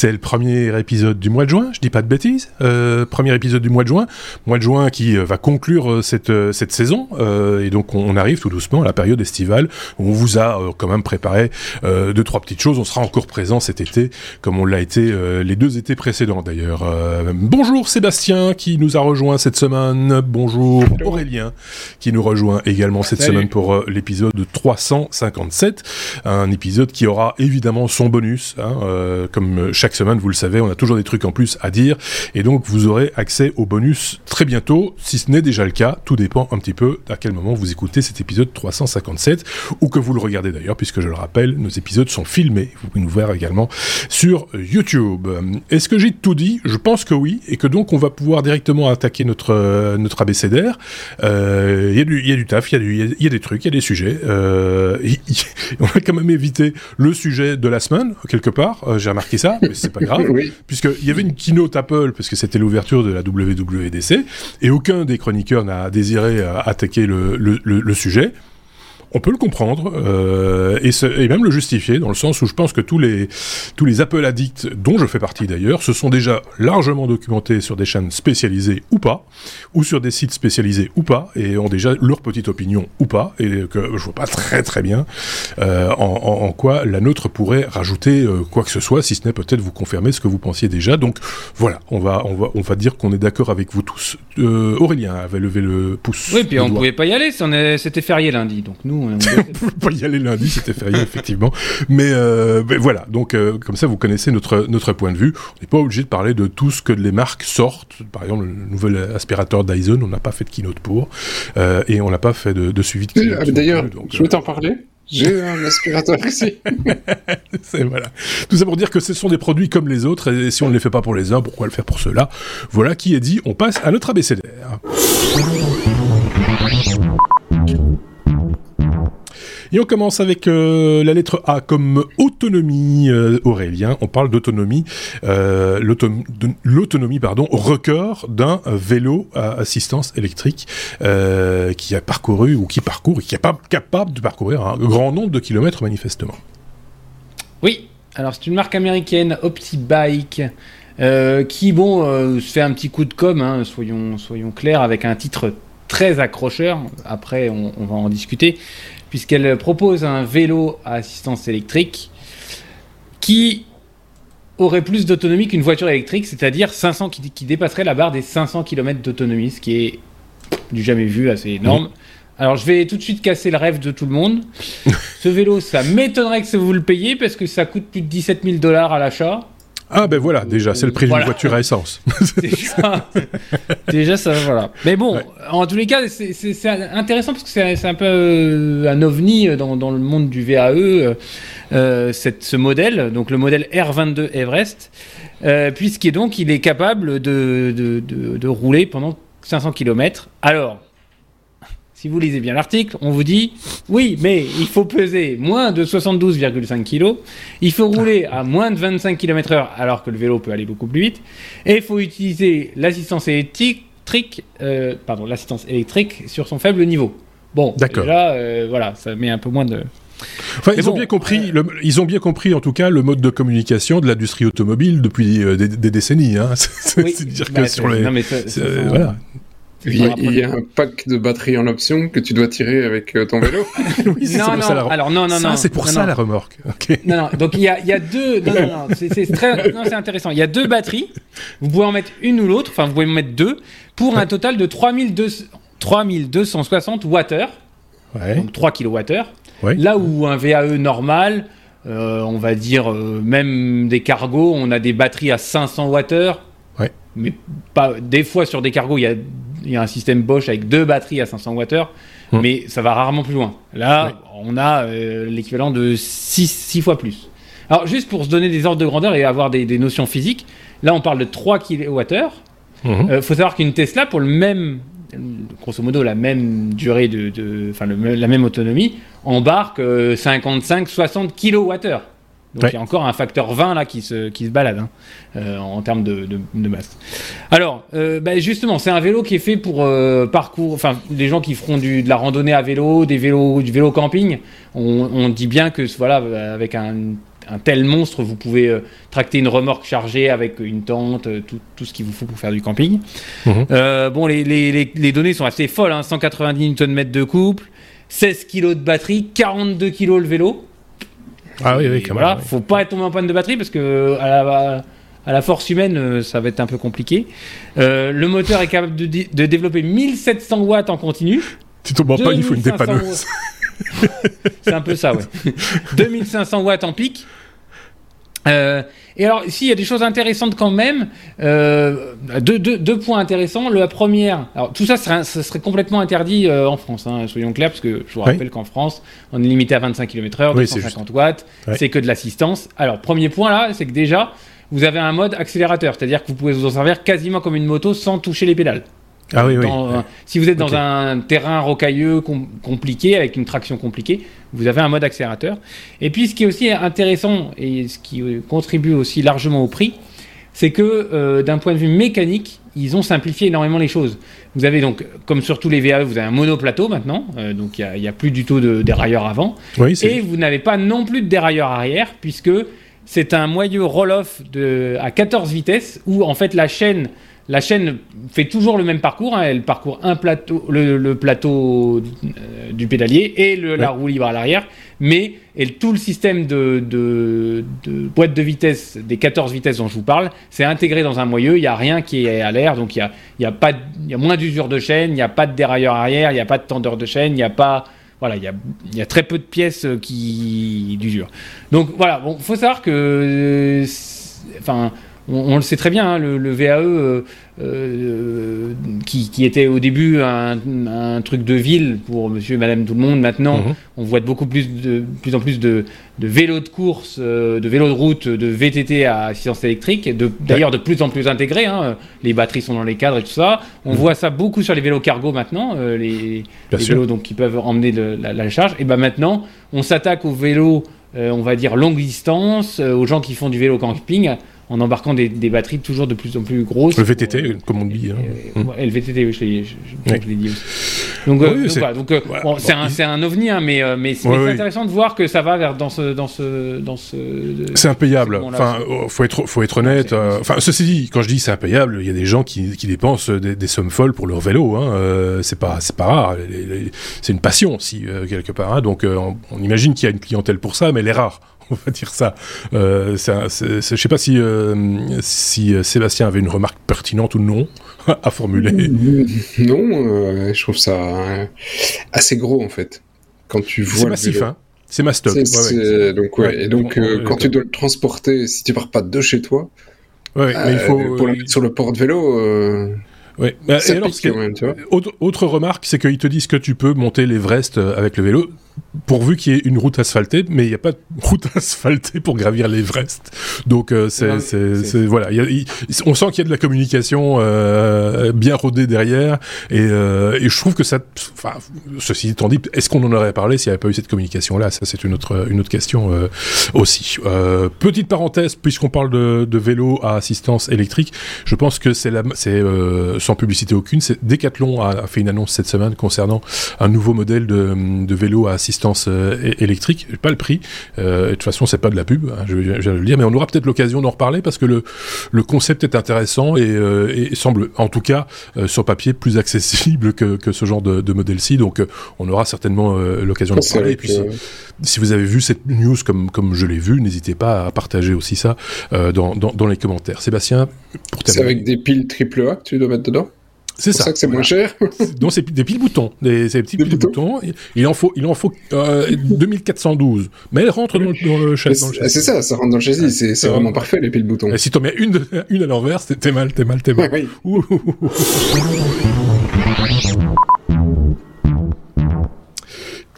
c'est le premier épisode du mois de juin, je dis pas de bêtises. Euh, premier épisode du mois de juin, mois de juin qui euh, va conclure euh, cette cette saison et donc on, arrive tout doucement à la période estivale où on vous a quand même préparé deux trois petites choses. On sera encore présent cet été comme on l'a été les deux étés précédents d'ailleurs. bonjour Sébastien qui nous a rejoint cette semaine. Bonjour Aurélien qui nous rejoint également cette semaine pour l'épisode 357, un épisode qui aura évidemment son bonus. Hein, comme chaque semaine, vous le savez, on a toujours des trucs en plus à dire, et donc vous aurez accès au bonus très bientôt, si ce n'est déjà le cas. Tout dépend un petit peu à quel moment vous écoutez cet épisode 357, ou que vous le regardez d'ailleurs, puisque je le rappelle, nos épisodes sont filmés. Vous pouvez nous voir également sur YouTube. Est-ce que j'ai tout dit? Je pense que oui, et que donc on va pouvoir directement attaquer notre notre abécédaire. Euh, il y, a du, y a du taf, il y, y, a des trucs, il y a des sujets. Euh, on va quand même éviter le sujet de la semaine quelque part. Euh, j'ai remarqué ça, c'est pas grave, oui. puisqu'il y avait une keynote Apple, parce que c'était l'ouverture de la WWDC, et aucun des chroniqueurs n'a désiré euh, attaquer le, le, le sujet on peut le comprendre euh, et, et, même le justifier dans le sens où je pense que tous les tous les Apple addicts dont je fais partie d'ailleurs se sont déjà largement documentés sur des chaînes spécialisées ou pas ou sur des sites spécialisés ou pas et ont déjà leur petite opinion ou pas et que je vois pas très très bien euh, en, en, en, quoi la nôtre pourrait rajouter euh, quoi que ce soit si ce n'est peut-être vous confirmer ce que vous pensiez déjà. Donc voilà on va on va on va dire qu'on est d'accord avec vous tous. Euh, Aurélien avait levé le pouce. Oui puis on pouvait pas y aller c'était férié lundi donc nous on pouvait pas y aller lundi, c'était férié effectivement. Mais, euh, mais, voilà, donc euh, comme ça vous connaissez notre notre point de vue. On n'est pas obligé de parler de tout ce que les marques sortent. Par exemple, le nouvel aspirateur Dyson, on n'a pas fait de keynote pour, euh, et on n'a pas fait de, de suivi de keynote. D'ailleurs, je veux t'en parler. J'ai un aspirateur ici. c'est voilà. Tout ça pour dire que ce sont des produits comme les autres, et si on ne les fait pas pour les uns, pourquoi le faire pour ceux-là? Voilà qui est dit. On passe à notre abécédaire. Et on commence avec euh, la lettre A comme autonomie, euh, Aurélien. On parle d'autonomie, euh, l'autonomie, pardon, record d'un vélo à assistance électrique qui a parcouru ou qui parcourt, qui est capable, de parcourir un grand nombre de kilomètres manifestement. Oui, alors c'est une marque américaine, OptiBike. Qui bon se fait un petit coup de com, hein, soyons, clairs, avec un titre très accrocheur. Après, on va en discuter puisqu'elle propose un vélo à assistance électrique qui aurait plus d'autonomie qu'une voiture électrique, c'est-à-dire 500 qui, dépasserait la barre des 500 km d'autonomie, ce qui est du jamais vu, assez énorme. Alors je vais tout de suite casser le rêve de tout le monde. Ce vélo, ça m'étonnerait que vous le payiez parce que ça coûte plus de 17 000 dollars à l'achat. Ah ben voilà, déjà, c'est le prix d'une voiture à essence. déjà, ça, voilà. Mais bon, en tous les cas, c'est intéressant parce que c'est un peu euh, un ovni dans, dans, le monde du VAE, euh, euh, cette, ce modèle, donc le modèle R22 Everest, euh, puisqu'il donc il est capable de, de, de, de rouler pendant 500 km. Alors, si vous lisez bien l'article, on vous dit oui, mais il faut peser moins de 72,5 kg, il faut rouler à moins de 25 km/h alors que le vélo peut aller beaucoup plus vite, et il faut utiliser l'assistance électrique, euh, pardon, l'assistance électrique sur son faible niveau. Bon, déjà, euh, voilà, ça met un peu moins de. Enfin, ils ont bien compris. Le, ils ont bien compris, en tout cas, le mode de communication de l'industrie automobile depuis euh, des, des, décennies. Hein. C'est oui, bah, que sur les, non, mais ça, ça, voilà. Il y, a, il y, a, un pack de batteries en option que tu dois tirer avec euh, ton vélo. oui, c'est non, non, ça, la... alors non, non, ça, non. C'est pour non, ça non. la remorque. Okay. Non, non. Donc il y a, il y a deux. Non, non, non. C'est très, non, c'est intéressant. Il y a deux batteries. Vous pouvez en mettre une ou l'autre. Enfin, vous pouvez en mettre deux pour un total de 3200, 3260 Wh. Ouais. Donc 3 kWh. Ouais. Là où un VAE normal, euh, on va dire euh, même des cargos, on a des batteries à 500 Wh. Ouais. Mais pas des fois sur des cargos, il y a il y a un système Bosch avec deux batteries à 500 Wh, mmh. mais ça va rarement plus loin. Là, oui. on a euh, l'équivalent de 6 fois plus. Alors, juste pour se donner des ordres de grandeur et avoir des, des notions physiques, là, on parle de 3 kWh. Il mmh. euh, faut savoir qu'une Tesla, pour le même, grosso modo, la même durée de, enfin, la même autonomie, embarque euh, 55-60 kWh. Donc ouais. il y a encore un facteur 20 là qui se, qui se balade hein, euh, en termes de, de, de, masse. Alors, euh, bah justement, c'est un vélo qui est fait pour euh, parcours, enfin, les gens qui feront du, de la randonnée à vélo, des vélos, du vélo camping. On, on dit bien que voilà, avec un, un tel monstre, vous pouvez tracter une remorque chargée avec une tente, tout, ce qu'il vous faut pour faire du camping. Mhm. bon, les, les, les, données sont assez folles, hein, 190 Nm de couple, 16 kg de batterie, 42 kg le vélo. Ah oui, oui, voilà, faut pas être tombé en panne de batterie parce que à la, à la force humaine, euh, ça va être un peu compliqué. Euh, le moteur est capable de, de, développer 1700 watts en continu. Tu tombes en panne, il faut une dépanneuse. C'est un peu ça, ouais. 2500 watts en pic. Euh, et alors, ici, il y a des choses intéressantes quand même. Euh, deux, deux, deux, points intéressants. La première, alors tout ça serait, ça serait complètement interdit euh, en France, hein, soyons clairs, parce que je vous rappelle qu'en France, on est limité à 25 km/h, 250 watts, c'est que de l'assistance. Alors, premier point là, c'est que déjà, vous avez un mode accélérateur, c'est-à-dire que vous pouvez vous en servir quasiment comme une moto sans toucher les pédales. Ah oui, oui. si vous êtes dans un terrain rocailleux compliqué, avec une traction compliquée, vous avez un mode accélérateur. Et puis ce qui est aussi intéressant et ce qui contribue aussi largement au prix, c'est que euh, d'un point de vue mécanique, ils ont simplifié énormément les choses. Vous avez donc, comme sur tous les VAE, vous avez un monoplateau maintenant, euh, donc il n'y a, plus du tout de dérailleur avant. et vous n'avez pas non plus de dérailleur arrière, puisque c'est un moyeu roll-off à 14 vitesses, où en fait la chaîne la chaîne fait toujours le même parcours. Hein. Elle parcourt un plateau, le, plateau euh, du pédalier et la roue libre à l'arrière. Mais tout le système de, boîte de vitesse, des 14 vitesses dont je vous parle, c'est intégré dans un moyeu. Il n'y a rien qui est à l'air. Donc il y a, y a, pas, y a moins d'usure de chaîne, il n'y a pas de dérailleur arrière, il n'y a pas de tendeur de chaîne, il n'y a pas. Voilà, il y a, y a, très peu de pièces euh, qui d'usure. Donc voilà, bon, faut savoir que. Euh, on, le sait très bien, hein, le, VAE euh, euh, qui, était au début un, truc de ville pour monsieur et madame tout le monde, maintenant mhm. on voit de beaucoup plus, de, plus en plus de, vélos de course, euh, de vélos de route, de VTT à assistance électrique, d'ailleurs de, plus en plus intégrés, hein. les batteries sont dans les cadres et tout ça. On mhm. voit ça beaucoup sur les vélos cargo maintenant, les, vélos donc, qui peuvent emmener la, charge. Et ben maintenant, on s'attaque aux vélos, on va dire longue distance, aux gens qui font du vélo camping en embarquant des, batteries toujours de plus en plus grosses. Le VTT, comme on dit. Hein. le VTT, oui, je l'ai dit aussi. Donc, euh, c'est un, ovni, hein, mais, euh, mais c'est intéressant de voir que ça va vers dans ce. Dans ce, dans ce c'est impayable. Enfin, oh, faut être, faut être honnête. Euh, enfin, ceci dit, quand je dis c'est impayable, il y a des gens qui, qui dépensent des, sommes folles pour leur vélo. Hein. c'est pas, c'est pas rare. C'est une passion, si, quelque part. Hein. Donc, on, on imagine qu'il y a une clientèle pour ça, mais elle est rare on va dire ça. Euh, je sais pas si, euh, si euh, Sébastien avait une remarque pertinente ou non à formuler. Non, euh, je trouve ça assez gros en fait. Quand tu vois. C'est massif, hein. C'est ma stock. Donc, ouais. et donc, quand tu dois le transporter, si tu pars pas de chez toi, mais il faut, pour le mettre sur le port de vélo. Ouais. autre, autre, remarque, c'est qu'ils te disent que tu peux monter l'Everest avec le vélo pourvu qu'il y ait une route asphaltée, mais il n'y a pas de route asphaltée pour gravir l'Everest. Donc euh, c'est voilà, on sent qu'il y a de la communication euh, bien rodée derrière, et, euh, et, je trouve que ça, enfin, ceci étant dit, est-ce qu'on en aurait parlé s'il n'y avait pas eu cette communication-là? Ça, c'est une autre une autre question aussi. Petite parenthèse, puisqu'on parle de, de, vélo à assistance électrique, je pense que c'est c'est sans publicité aucune, Decathlon a, a, fait une annonce cette semaine concernant un nouveau modèle de, de vélo à assistance assistance euh, électrique, pas le prix. Euh, de toute façon, c'est pas de la pub, hein, je, viens de le dire, mais on aura peut-être l'occasion d'en reparler parce que le, le concept est intéressant et, euh, et semble, en tout cas, sur papier, plus accessible que, que ce genre de, de modèle-ci. Donc, on aura certainement l'occasion d'en parler. Et puis, si, vous avez vu cette news comme, comme je l'ai vu, n'hésitez pas à partager aussi ça dans, dans, dans les commentaires. Sébastien, pour C'est avec des piles triple A que tu dois mettre dedans? C'est ça. ça que c'est moins cher. Donc c'est des piles boutons, des, petits piles boutons. Il en faut, il en faut euh, 2412. Mais elles rentrent dans, le, châssis. C'est ça, ça rentre dans le châssis. C'est vraiment parfait les piles boutons. Et si t'en mets une, une à l'envers, t'es mal, t'es mal, t'es mal.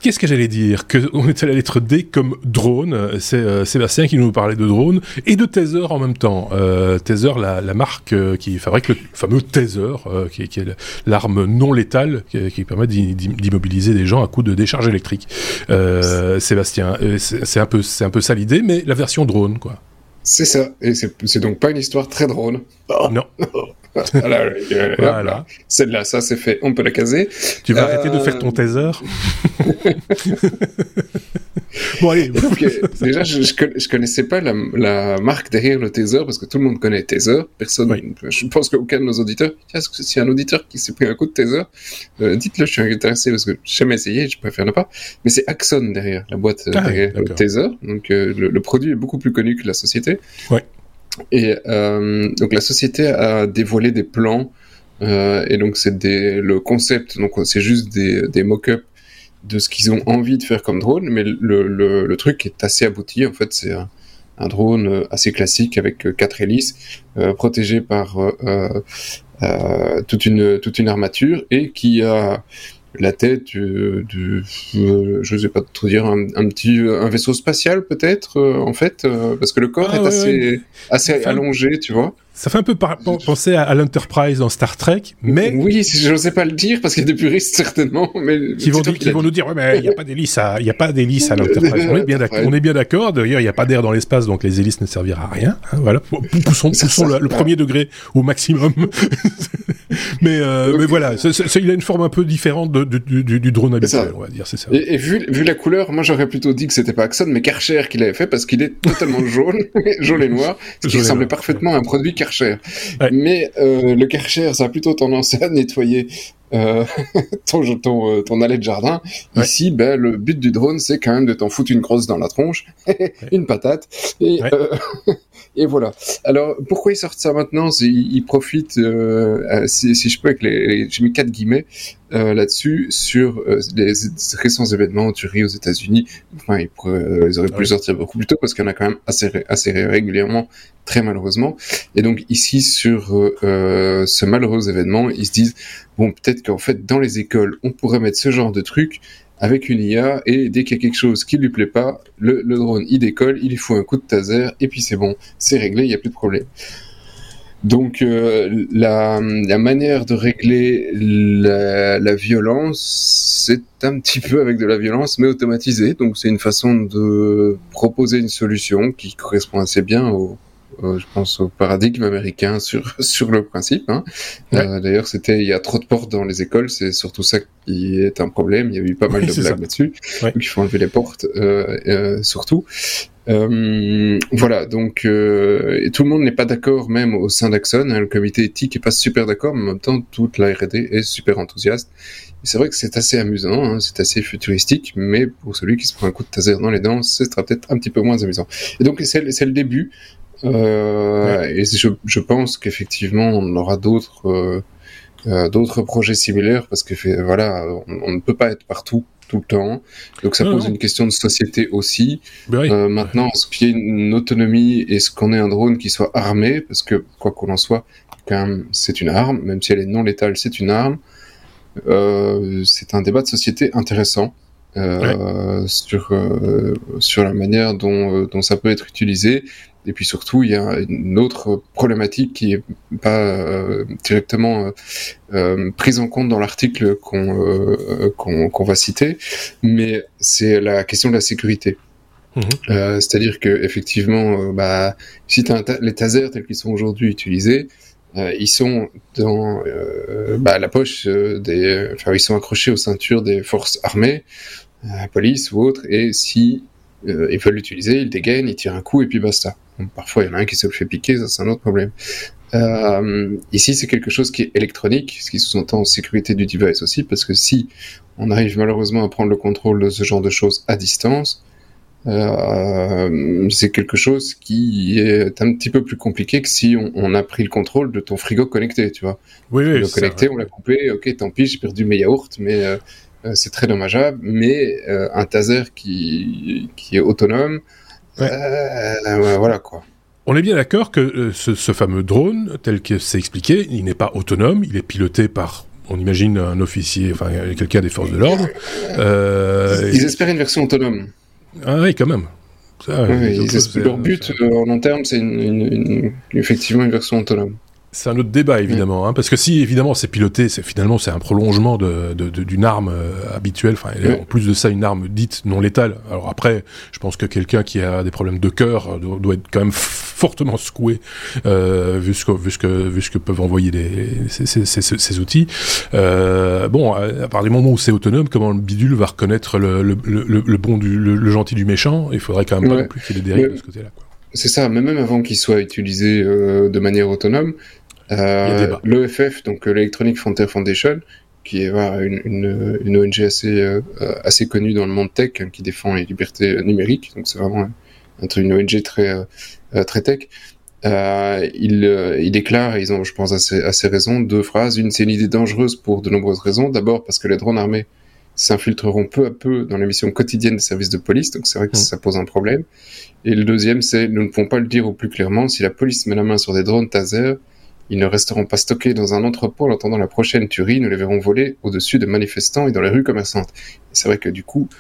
Qu'est-ce que j'allais dire Que on était à la lettre D comme drone. C'est euh, Sébastien qui nous parlait de drone et de taser en même temps. Euh, taser, la, la marque euh, qui fabrique le fameux taser, euh, qui, qui, est l'arme non létale qui, qui permet d'immobiliser des gens à coup de décharge électrique. Sébastien, c'est un peu, c'est un peu ça l'idée, mais la version drone, quoi. C'est ça, et c'est donc pas une histoire très drôle. Non. voilà. Celle-là, ça c'est fait, on peut la caser. Tu vas arrêter de faire ton euh, taser Bon, allez. déjà, je, je, connaissais pas la, marque derrière le taser parce que tout le monde connaît taser. Personne, je pense qu'aucun de nos auditeurs, y a un auditeur qui s'est pris un coup de taser, euh, dites-le, je suis intéressé parce que j'ai jamais essayé, je préfère ne pas. Mais c'est Axon derrière la boîte ah, derrière le taser. Donc, euh, le, le, produit est beaucoup plus connu que la société. Ouais. Et euh, donc la société a dévoilé des plans euh, et donc c'est le concept, donc c'est juste des, des mock-ups de ce qu'ils ont envie de faire comme drone, mais le, le, le truc est assez abouti. En fait, c'est un, un, drone assez classique avec quatre hélices, euh, protégé par euh, euh, toute une toute une armature et qui a la tête du, du euh, je sais pas trop dire, un, petit un vaisseau spatial peut-être euh, en fait, euh, parce que le corps ah est assez assez allongé, tu vois. Ça fait un peu penser à, l'Enterprise dans Star Trek, mais... Oui, je sais pas le dire, parce qu'il y a des puristes, certainement, mais... Qui vont, qui vont nous dire, ouais, mais il n'y a pas d'hélice à, il y a pas d'hélice à l'Enterprise. On est bien d'accord, on est bien d'accord. D'ailleurs, il n'y a pas d'air dans l'espace, donc les hélices ne serviront à rien. Hein, voilà. Poussons, poussons le, premier degré au maximum. mais, euh, mais voilà, il a une forme un peu différente de, du, du, drone habituel, on va dire, c'est ça. Et, vu, vu la couleur, moi, j'aurais plutôt dit que c'était pas Axon, mais Karcher qui l'avait fait, parce qu'il est totalement jaune, jaune et noir, ce qui ressemblait parfaitement à un produit Karcher. Mais euh, le Karcher, ça a plutôt tendance à nettoyer euh, ton, ton, ton, allée de jardin. Ici, ben, le but du drone, c'est quand même de t'en foutre une grosse dans la tronche, une patate, et, euh, et voilà. Alors, pourquoi ils sortent ça maintenant? Ils, ils profitent, euh, si, si, je peux, avec les, les j'ai mis quatre guillemets euh, là-dessus sur euh, les récents événements en Tuerie aux États-Unis. Enfin, ils, pourraient, ils auraient pu sortir beaucoup plus tôt parce qu'il y en a quand même assez, assez régulièrement, très malheureusement. Et donc ici, sur ce malheureux événement, ils se disent bon, peut-être qu'en fait, dans les écoles, on pourrait mettre ce genre de truc avec une IA et dès qu'il y a quelque chose qui lui plaît pas, le, drone il décolle, il lui faut un coup de taser et puis c'est bon, c'est réglé, il n'y a plus de problème. Donc euh, la, manière de régler la, la violence, c'est un petit peu avec de la violence, mais automatisée. Donc c'est une façon de proposer une solution qui correspond assez bien au, euh, je pense au paradigme américain sur sur le principe. Hein. Euh, D'ailleurs, c'était il y a trop de portes dans les écoles, c'est surtout ça qui est un problème. Il y a eu pas mal de blagues là-dessus. Donc il faut enlever les portes, euh, surtout. Euh, voilà, donc euh, tout le monde n'est pas d'accord, même au sein d'Axon. Hein, le comité éthique est pas super d'accord, mais en même temps, toute la R&D est super enthousiaste. C'est vrai que c'est assez amusant, hein, c'est assez futuristique, mais pour celui qui se prend un coup de taser dans les dents, ce sera peut-être un petit peu moins amusant. Et donc c'est le début euh, et je, je pense qu'effectivement, on aura d'autres euh, euh, d'autres projets similaires parce que voilà, on, ne peut pas être partout tout le temps. Donc ça pose une question de société aussi. Ben euh, maintenant, ce qui est une autonomie? Et ce qu'on ait un drone qui soit armé, parce que quoi qu'on en soit, quand même, c'est une arme, même si elle est non létale, c'est une arme. Euh, c'est un débat de société intéressant. Euh, sur euh, sur la manière dont, dont ça peut être utilisé et puis surtout, il y a une autre problématique qui est pas euh, directement euh, euh, prise en compte dans l'article qu'on qu'on va citer, mais c'est la question de la sécurité. Mhm. C'est-à-dire que effectivement, bah, si as les tasers tels qu'ils sont aujourd'hui utilisés, ils sont dans bah, la poche des, enfin ils sont accrochés aux ceintures des forces armées, police ou autres, et si ils veulent l'utiliser, ils dégainent, ils tirent un coup et puis basta parfois, il y en a un qui se le fait piquer, ça c'est un autre problème. Euh, ici, c'est quelque chose qui est électronique, ce qui sous-entend sécurité du device aussi, parce que si on arrive malheureusement à prendre le contrôle de ce genre de choses à distance, euh, c'est quelque chose qui est un petit peu plus compliqué que si on, a pris le contrôle de ton frigo connecté, tu vois. Oui, oui. connecté, on l'a coupé, ok, tant pis, j'ai perdu mes yaourts, mais euh, c'est très dommageable. Mais un taser qui, qui est autonome, euh, voilà quoi. On est bien d'accord que euh, ce, fameux drone, tel que c'est expliqué, il n'est pas autonome, il est piloté par, on imagine, un officier, enfin quelqu'un des forces de l'ordre. Euh, ils espèrent une version autonome. Ah oui, quand même. leur but en long terme, c'est effectivement une version autonome. C'est un autre débat évidemment, hein, parce que si évidemment c'est piloté, c'est finalement c'est un prolongement de, d'une arme euh, habituelle. Enfin, en plus de ça, une arme dite non létale. Alors après, je pense que quelqu'un qui a des problèmes de cœur doit, être quand même fortement secoué euh, vu ce que vu ce que vu ce que peuvent envoyer les, ces, ces, ces, outils. Euh, bon, à, partir du moment où c'est autonome, comment le bidule va reconnaître le, le, le, bon du le, gentil du méchant? Il faudrait quand même pas plus qu'il y ait des dérives de ce côté-là. C'est ça, mais même avant qu'il soit utilisé euh, de manière autonome, euh, l'EFF, donc euh, l'Electronic Frontier Foundation, qui est une, une, ONG assez, euh, assez connue dans le monde tech, hein, qui défend les libertés numériques, donc c'est vraiment un, une ONG très, très tech. il, il déclare, et ils ont, je pense, assez, assez raison, deux phrases. Une, c'est une idée dangereuse pour de nombreuses raisons. D'abord, parce que les drones armés s'infiltreront peu à peu dans les missions quotidiennes des services de police, donc c'est vrai que mmh. ça pose un problème. Et le deuxième, c'est nous ne pouvons pas le dire au plus clairement, si la police met la main sur des drones taser, ils ne resteront pas stockés dans un entrepôt en attendant la prochaine tuerie, nous les verrons voler au-dessus de manifestants et dans les rues commerçantes. C'est vrai que du coup,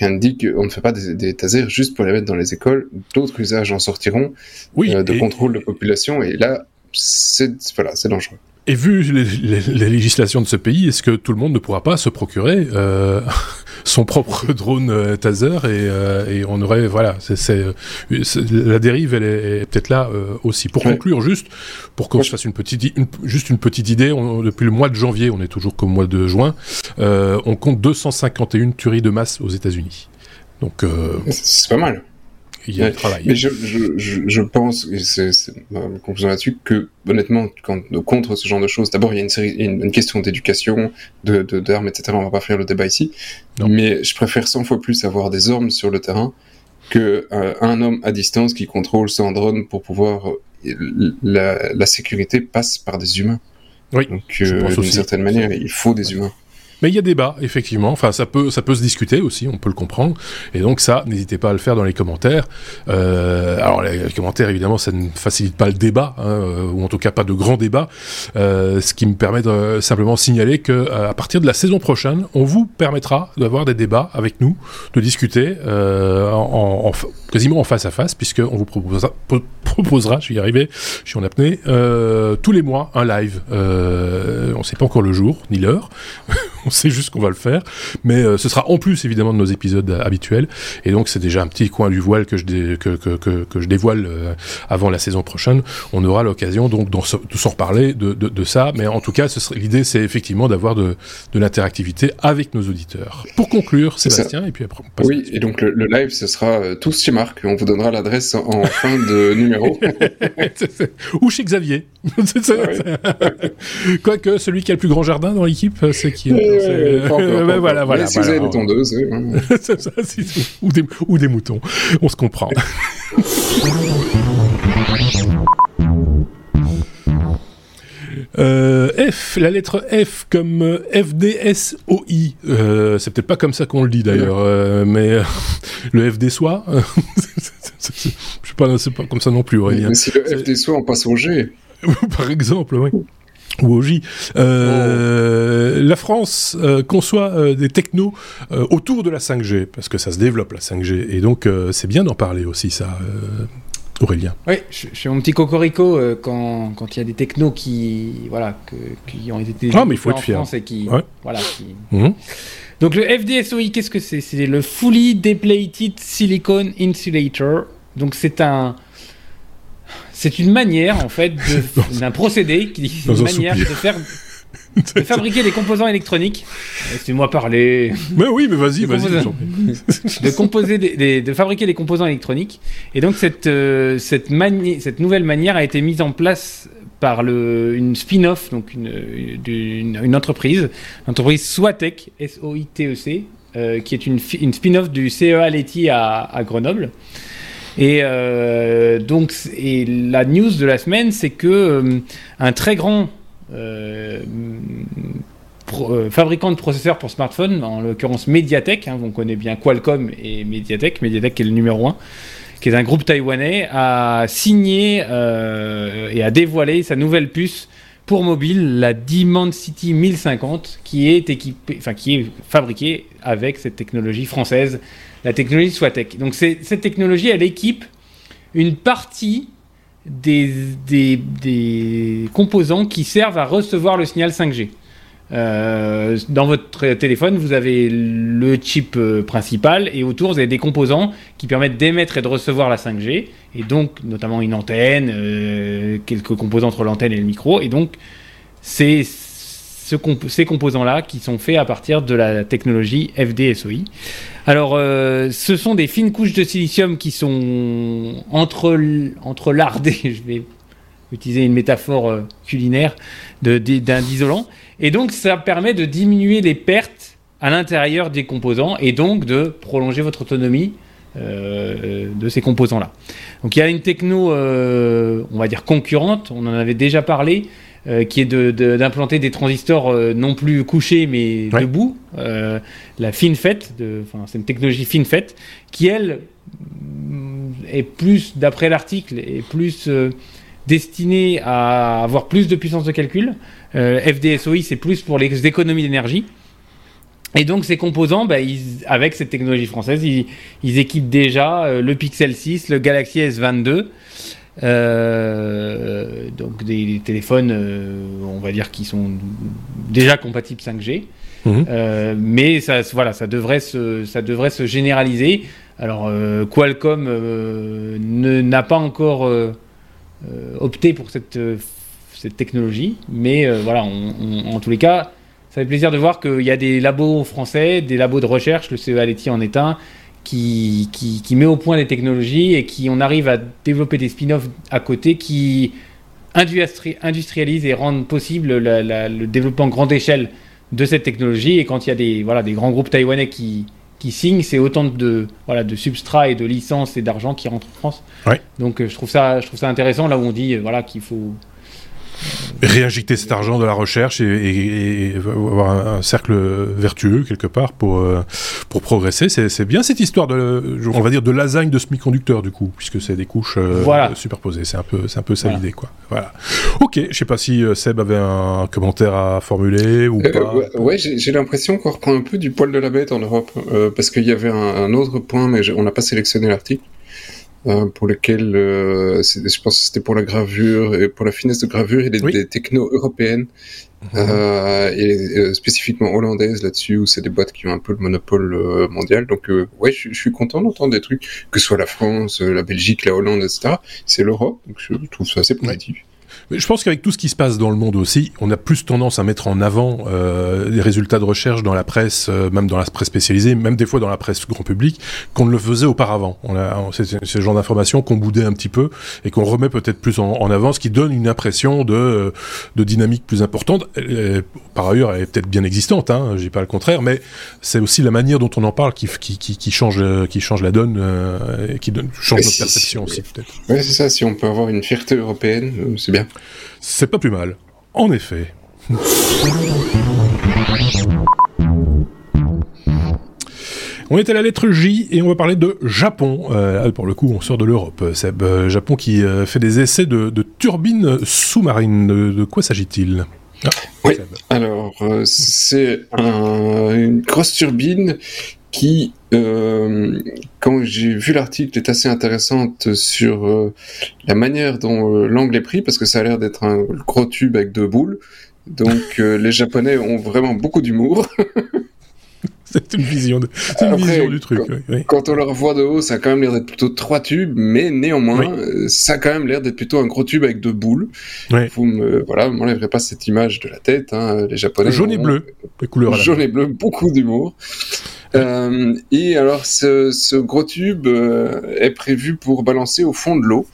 rien ne dit qu'on ne fait pas des, tasers juste pour les mettre dans les écoles. D'autres usages en sortiront oui, euh, de contrôle de population et là, c'est voilà, c'est dangereux. Et vu les, législations de ce pays, est-ce que tout le monde ne pourra pas se procurer euh, son propre drone euh, taser et, euh, et, on aurait voilà, c'est la dérive elle est, peut-être là aussi. Pour conclure, juste pour qu'on se fasse une petite juste une petite idée, depuis le mois de janvier, on est toujours comme mois de juin, on compte 251 tueries de masse aux États-Unis. Donc c'est pas mal travail. Mais je, je, je pense, et c'est ma conclusion là-dessus, que honnêtement, quand, contre ce genre de choses, d'abord il y a une, série, une, question d'éducation, de d'armes, etc. On va pas faire le débat ici. Mais je préfère 100 fois plus avoir des armes sur le terrain que euh, un homme à distance qui contrôle son drone pour pouvoir euh, la, la sécurité passe par des humains. Oui. Donc euh, d'une certaine manière, il faut des humains. Mais il y a débat, effectivement. Enfin, ça peut, ça peut se discuter aussi, on peut le comprendre. Et donc ça, n'hésitez pas à le faire dans les commentaires. Euh, alors les, commentaires, évidemment, ça ne facilite pas le débat, hein, euh, ou en tout cas pas de grand débat. Euh, ce qui me permet de simplement signaler que euh, à partir de la saison prochaine, on vous permettra d'avoir des débats avec nous, de discuter euh, en, en, quasiment en face à face, puisque on vous proposera, proposera, je vais y arriver, je suis en apnée, tous les mois un live. on ne sait pas encore le jour ni l'heure. On sait juste qu'on va le faire, mais euh, ce sera en plus évidemment de nos épisodes habituels, et donc c'est déjà un petit coin du voile que je, que, que, que, je dévoile euh, avant la saison prochaine. On aura l'occasion donc de s'en reparler de, de, de, ça, mais en tout cas, l'idée c'est effectivement d'avoir de, de l'interactivité avec nos auditeurs. Pour conclure, Sébastien, et puis après on passe Oui, et donc le, live, ce sera euh, tous chez Marc, on vous donnera l'adresse en, fin de numéro. Ou chez Xavier. Quoique, celui qui a le plus grand jardin dans l'équipe, c'est qui voilà, voilà. Si vous avez des tondeuses. ou, des, ou des moutons. On se comprend. Euh, F, la lettre F comme euh, FDSOI. Euh, c'est peut-être pas comme ça qu'on le dit d'ailleurs, euh, mais euh, le FD soit. je sais pas, c'est pas comme ça non plus, Aurélien. Mais si le FD soit, on passe au G. Par exemple, oui ou OJ. Euh, la France euh, conçoit euh, des technos autour de la 5G, parce que ça se développe la 5G, et donc c'est bien d'en parler aussi, ça. Aurélien. Oui, je, suis mon petit cocorico quand, quand il y a des technos qui, voilà, qui ont été ah, mais il faut être en fier. France et qui, voilà, qui... Mhm. Donc le FDSOI, qu'est-ce que c'est? C'est le Fully Depleted Silicon Insulator. Donc c'est un, c'est une manière, en fait, d'un procédé, qui une manière de faire de fabriquer des composants électroniques. Laissez-moi parler. Mais oui, mais vas-y, vas-y. de composer des, de fabriquer des composants électroniques. Et donc cette euh, cette, cette nouvelle manière a été mise en place par le, une spin-off, donc une, une, une entreprise, l'entreprise Swatec, S-O-I-T-E-C, euh, qui est une, une spin-off du CEA Leti à, à Grenoble. Et euh, donc, et la news de la semaine, c'est que euh, un très grand euh, fabricant de processeurs pour smartphones, en l'occurrence Mediatek, hein, on connaît bien Qualcomm et Mediatek, Mediatek qui est le numéro 1, qui est un groupe taïwanais, a signé et a dévoilé sa nouvelle puce pour mobile, la Dimensity 1050, qui est fabriquée avec cette technologie française la technologie Swatec. Donc cette technologie, elle équipe une partie des, composants qui servent à recevoir le signal 5G. Euh, dans votre téléphone, vous avez le chip euh, principal et autour, vous avez des composants qui permettent d'émettre et de recevoir la 5G, et donc notamment une antenne, euh, quelques composants entre l'antenne et le micro, et donc c'est ce ces composants-là qui sont faits à partir de la technologie FDSOI. Alors, ce sont des fines couches de silicium qui sont entre, entre lardées, je vais utiliser une métaphore culinaire, d'un isolant. Et donc, ça permet de diminuer les pertes à l'intérieur des composants et donc de prolonger votre autonomie euh, de ces composants-là. Donc, il y a une techno, on va dire concurrente, on en avait déjà parlé, euh, qui est d'implanter des transistors euh, non plus couchés mais debout, euh, la FinFET, c'est une technologie FinFET, qui elle est plus, d'après l'article, est plus destinée à avoir plus de puissance de calcul. FDSOI, c'est plus pour les économies d'énergie. Et donc ces composants, bah, avec cette technologie française, ils, ils équipent déjà le Pixel 6, le Galaxy S22. Euh, donc des, téléphones, euh, on va dire, qui sont déjà compatibles 5G. Mhm. Euh, mais ça, voilà, ça devrait se, ça devrait se généraliser. Alors Qualcomm n'a pas encore opté pour cette, cette technologie, mais voilà, en tous les cas, ça fait plaisir de voir qu'il y a des labos français, des labos de recherche, le CEA en est un, qui, qui, met au point des technologies et qui on arrive à développer des spin-offs à côté qui industrialisent et rendent possible le développement grande échelle de cette technologie. Et quand il y a des, voilà, des grands groupes taïwanais qui, qui signent, c'est autant de, voilà, de substrats et de licences et d'argent qui rentrent en France. Donc euh, je trouve, ça, je trouve ça intéressant là où on dit voilà, qu'il faut réinjecter cet argent de la recherche et, avoir un, cercle vertueux quelque part pour euh, pour progresser. C'est bien cette histoire de, on va dire, de lasagne de semi-conducteurs du coup, puisque c'est des couches euh, superposées. C'est un peu, c'est un peu ça l'idée quoi. Voilà. Ok, je sais pas si euh, Seb avait un commentaire à formuler ou pas. ouais, j'ai l'impression qu'on reprend un peu du poil de la bête en Europe, parce qu'il y avait un, un, autre point, mais on n'a pas sélectionné l'article. Euh, pour lequel euh, je pense que c'était pour la gravure et pour la finesse de gravure, il y a des technos européennes mhm. euh, et spécifiquement hollandaises là-dessus où c'est des boîtes qui ont un peu le monopole mondial. Donc ouais, je, suis content d'entendre des trucs que ce soit la France, la Belgique, la Hollande, etc. C'est l'Europe, donc je trouve ça assez positif. Mais je pense qu'avec tout ce qui se passe dans le monde aussi, on a plus tendance à mettre en avant euh, les résultats de recherche dans la presse, euh, même dans la presse spécialisée, même des fois dans la presse grand public, qu'on ne le faisait auparavant. On a c'est ce genre d'informations qu'on boudait un petit peu et qu'on remet peut-être plus en, en, avant, ce qui donne une impression de, de dynamique plus importante. par ailleurs, elle est peut-être bien existante, hein, je dis pas le contraire, mais c'est aussi la manière dont on en parle qui, qui, qui, qui change, qui change la donne euh, et qui donne, change notre perception aussi peut-être. Oui, c'est ça. Si on peut avoir une fierté européenne, euh, c'est bien. C'est pas plus mal. En effet. On est à la lettre J et on va parler de Japon. Euh, pour le coup, on sort de l'Europe. Seb, euh, Japon qui euh, fait des essais de, turbines sous-marines. De, quoi s'agit-il? Ah, Oui. Alors, c'est une grosse turbine qui, euh, quand j'ai vu l'article, est assez intéressante sur euh, la manière dont euh, l'angle est pris, parce que ça a l'air d'être un gros tube avec deux boules. Donc les Japonais ont vraiment beaucoup d'humour. C'est une vision, de... une vision du truc. Quand, on leur voit de haut, ça a quand même l'air d'être plutôt trois tubes, mais néanmoins, ça a quand même l'air d'être plutôt un gros tube avec deux boules. Vous me, voilà, m'enlèverez pas cette image de la tête. Hein, les Japonais. Jaune et bleu, les couleurs. Jaune et bleu, beaucoup d'humour. Euh, et alors, ce, gros tube euh, est prévu pour balancer au fond de l'eau.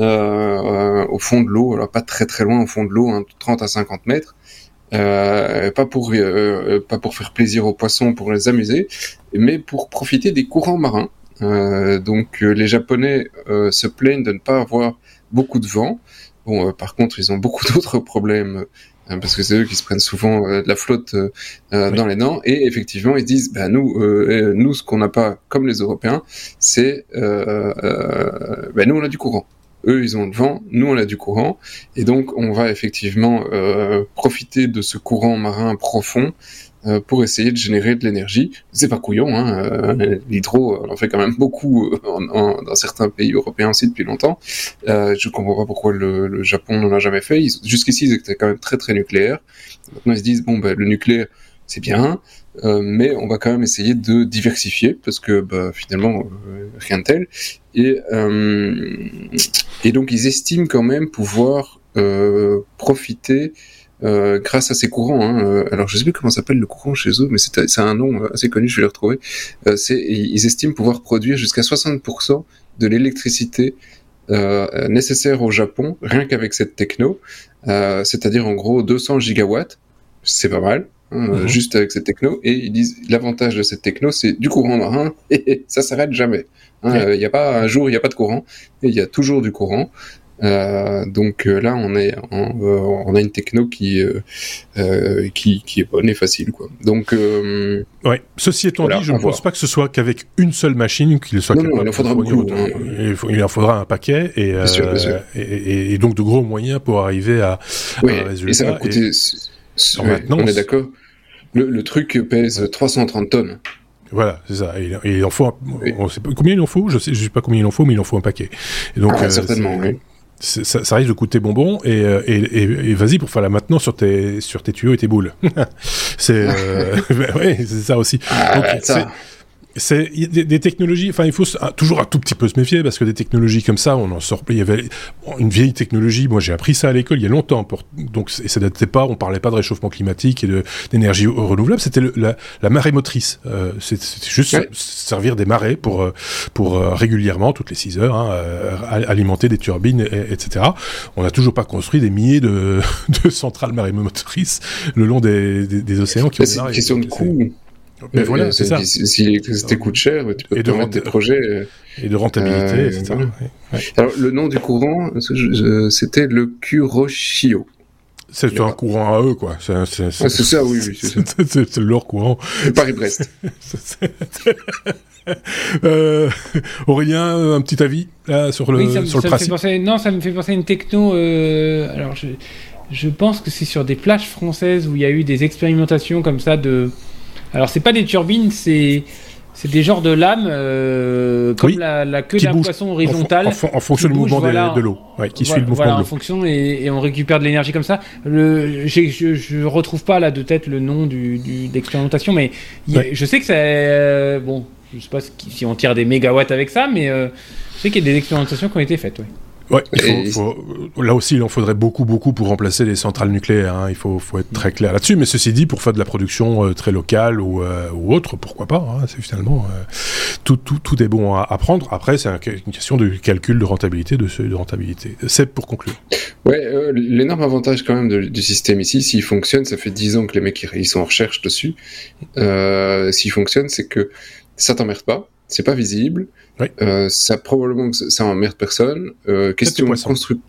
Euh, au fond de l'eau, alors pas très très loin au fond de l'eau, hein, 30 à 50 mètres. Pas pour pas pour faire plaisir aux poissons, pour les amuser, mais pour profiter des courants marins. Donc les Japonais se plaignent de ne pas avoir beaucoup de vent. Bon, par contre, ils ont beaucoup d'autres problèmes Hein, parce que c'est eux qui se prennent souvent euh, de la flotte euh, euh, dans les dents. Et effectivement, ils disent, bah, nous, nous, ce qu'on n'a pas, comme les Européens, c'est, bah, nous, on a du courant. Eux, ils ont le vent, nous, on a du courant. Et donc, on va effectivement profiter de ce courant marin profond euh, pour essayer de générer de l'énergie. C'est pas couillon, hein, euh, l'hydro, on en fait quand même beaucoup dans certains pays européens aussi depuis longtemps. je comprends pas pourquoi le, Japon n'en a jamais fait. Jusqu'ici, ils étaient quand même très très nucléaires. Maintenant, ils se disent, bon, ben, le nucléaire, c'est bien, mais on va quand même essayer de diversifier parce que bah, finalement rien de tel et et donc ils estiment quand même pouvoir profiter euh, grâce à ces courants. Hein, euh, alors je sais plus comment s'appelle le courant chez eux, mais c'est un nom euh, assez connu, je vais le retrouver. Euh, ils estiment pouvoir produire jusqu'à 60% de l'électricité nécessaire au Japon, rien qu'avec cette techno, c'est-à-dire en gros 200 gigawatts, c'est pas mal. Hein, mhm. juste avec cette techno et ils disent l'avantage de cette techno c'est du courant marin et ça s'arrête jamais hein, il n'y a pas un jour il n'y a pas de courant et il y a toujours du courant euh, donc euh, là, on est, on, euh, on, a une techno qui, qui, qui est bonne et facile, quoi. Donc, ouais. Ceci étant dit, je ne pense pas que ce soit qu'avec une seule machine qu'il soit capable. Non, il en faudra beaucoup. Hein. Il, en faudra un paquet et, Et, et, donc de gros moyens pour arriver à, oui, un résultat. Et ça va coûter. on est d'accord. Le, le, truc pèse 330 tonnes. Voilà, c'est ça. Et, il en faut, on sait pas combien il en faut? Je sais, je sais pas combien il en faut, mais il en faut un paquet. Et donc, ah, certainement. Oui ça, ça, risque de coûter bonbon et, euh, et, et, et vas-y pour faire la maintenance sur tes sur tes tuyaux et tes boules. c'est euh, ouais, ça aussi. Ah, Donc, c'est des, technologies. Enfin, il faut toujours un tout petit peu se méfier parce que des technologies comme ça, on en sort. Il y avait une vieille technologie. Moi, j'ai appris ça à l'école il y a longtemps. Pour, donc, et ça datait pas. On parlait pas de réchauffement climatique et d'énergie renouvelable. C'était la, la, marée motrice. Euh, C'était juste servir des marées pour euh, pour euh, régulièrement toutes les 6 heures hein, euh, alimenter des turbines, et, etc. On n'a toujours pas construit des milliers de, de centrales marées motrices le long des, des, des océans qui. C'est une question de coût? Mais voilà, c'est ça. Si, l'électricité coûte cher, tu peux et de des projets. Euh, et de rentabilité, euh, etc. Alors, le nom du courant, c'était le Kuroshio. C'est un courant à eux, quoi. C'est ça, oui, oui. C'est leur courant. Paris-Brest. euh, Aurélien, un petit avis là, sur le, ça, sur le principe? penser, Non, ça me fait penser à une techno. Euh, alors, je, je pense que c'est sur des plages françaises où il y a eu des expérimentations comme ça de alors, c'est pas des turbines, c'est. C'est des genres de lames, euh, comme la, queue d'un poisson horizontale. En, fonction du mouvement de, l'eau, qui suit le mouvement de l'eau. en fonction, et, on récupère de l'énergie comme ça. Le, je, je retrouve pas là de tête le nom du, d'expérimentation, mais je sais que c'est... Euh, bon, je sais pas si on tire des mégawatts avec ça, mais euh, je sais qu'il y a des expérimentations qui ont été faites, oui. Ouais, il faut, là aussi, il en faudrait beaucoup, beaucoup pour remplacer les centrales nucléaires. Hein. Il faut, faut, être très clair là-dessus. Mais ceci dit, pour faire de la production euh, très locale ou, euh, ou, autre, pourquoi pas hein. C'est finalement euh, tout, tout, tout, est bon à, prendre. Après, c'est une question de calcul de rentabilité, de, de rentabilité. C'est pour conclure. Ouais, l'énorme avantage quand même du système ici, s'il fonctionne, ça fait 10 ans que les mecs ils sont en recherche dessus. s'il fonctionne, c'est que ça t'emmerde pas, c'est pas visible euh, ça probablement ça emmerde personne. Euh, question de construire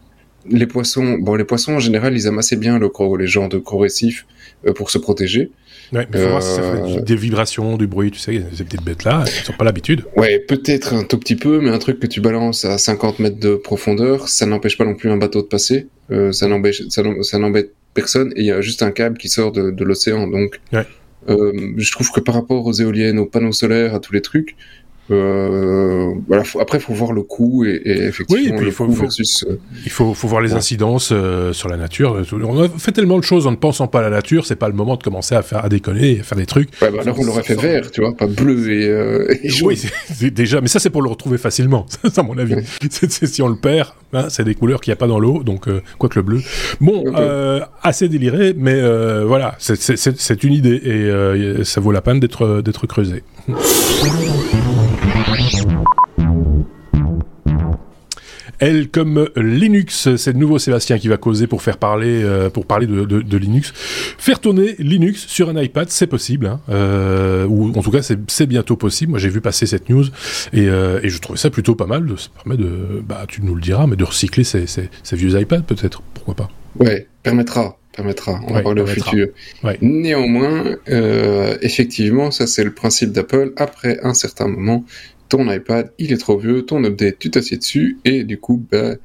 les poissons. Bon, les poissons en général, ils aiment assez bien le les genres de gros récifs euh, pour se protéger. Ouais, mais faut voir si ça fait des vibrations, du bruit, tu sais, ces petites bêtes-là, elles n'ont pas l'habitude. Ouais, peut-être un tout petit peu, mais un truc que tu balances à 50 mètres de profondeur, ça n'empêche pas non plus un bateau de passer. ça n'embête, ça n'embête personne, et il y a juste un câble qui sort de, de l'océan, donc. Ouais. je trouve que par rapport aux éoliennes, aux panneaux solaires, à tous les trucs, euh, voilà, après, il faut voir le coût et, et effectivement oui, et il faut, versus, euh, il faut, faut voir les incidences euh, sur la nature. On a fait tellement de choses en ne pensant pas à la nature, c'est pas le moment de commencer à faire à déconner et à faire des trucs. Ouais, bah, alors on l'aurait fait vert, tu vois, pas bleu et, euh, et jaune. Oui, déjà, mais ça c'est pour le retrouver facilement, à mon avis. si on le perd, hein, c'est des couleurs qu'il n'y a pas dans l'eau, donc quoi que le bleu. Bon, assez déliré, mais voilà, c'est une idée et ça vaut la peine d'être d'être creusé. Elle comme Linux, c'est de nouveau Sébastien qui va causer pour faire parler, euh, pour parler de, Linux. Faire tourner Linux sur un iPad, c'est possible, hein, euh, ou en tout cas c'est bientôt possible. Moi j'ai vu passer cette news et, euh, et, je trouvais ça plutôt pas mal. Ça permet de, bah tu nous le diras, mais de recycler ces, ces, vieux iPads peut-être, pourquoi pas? Ouais, permettra permettra. On va parler au futur. Néanmoins, euh, effectivement, ça c'est le principe d'Apple. Après un certain moment, ton iPad, il est trop vieux, ton update, tu t'assieds dessus, et du coup, bah,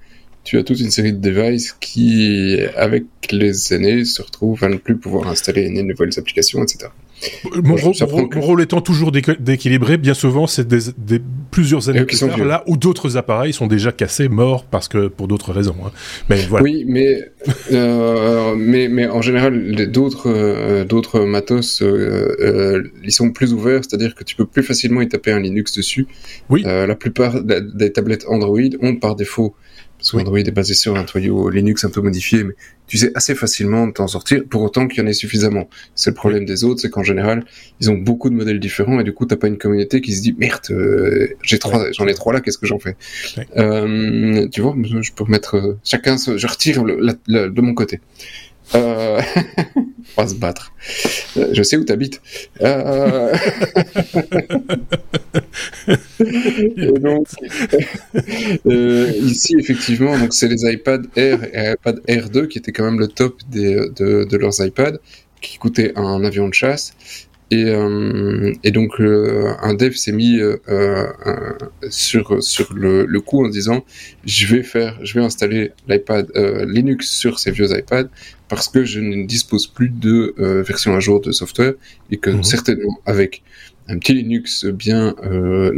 tu as toute une série de devices qui, avec les années, se retrouvent à ne plus pouvoir installer les nouvelles applications, etc. Mon, rôle, étant toujours d'équilibrer, bien souvent, c'est des, plusieurs années plus tard, là où d'autres appareils sont déjà cassés, morts, parce que pour d'autres raisons. Hein. Mais voilà. Oui, mais, euh, mais, mais en général, d'autres euh, d'autres matos, euh, ils sont plus ouverts, c'est-à-dire que tu peux plus facilement y taper un Linux dessus. Oui. la plupart des tablettes Android ont par défaut parce qu'Android est basé sur un toyau Linux un peu modifié, mais tu sais assez facilement t'en sortir, pour autant qu'il y en ait suffisamment. C'est le problème des autres, c'est qu'en général, ils ont beaucoup de modèles différents, et du coup, t'as pas une communauté qui se dit, merde, euh, j'ai trois, j'en ai trois là, qu'est-ce que j'en fais? Euh, Tu vois, je peux mettre, euh, chacun, je retire le, de mon côté. Euh... on va se battre. Euh, je sais où t'habites. Euh... donc, euh, ici, effectivement, donc c'est les iPad Air et iPad Air 2 qui étaient quand même le top des, de, de leurs iPads, qui coûtaient un avion de chasse. Et, euh, et, donc euh, un dev s'est mis euh, sur sur le, le, coup en disant je vais faire je vais installer l'iPad Linux sur ces vieux iPads parce que je ne dispose plus de version à jour de software et que mhm. certainement avec un petit Linux bien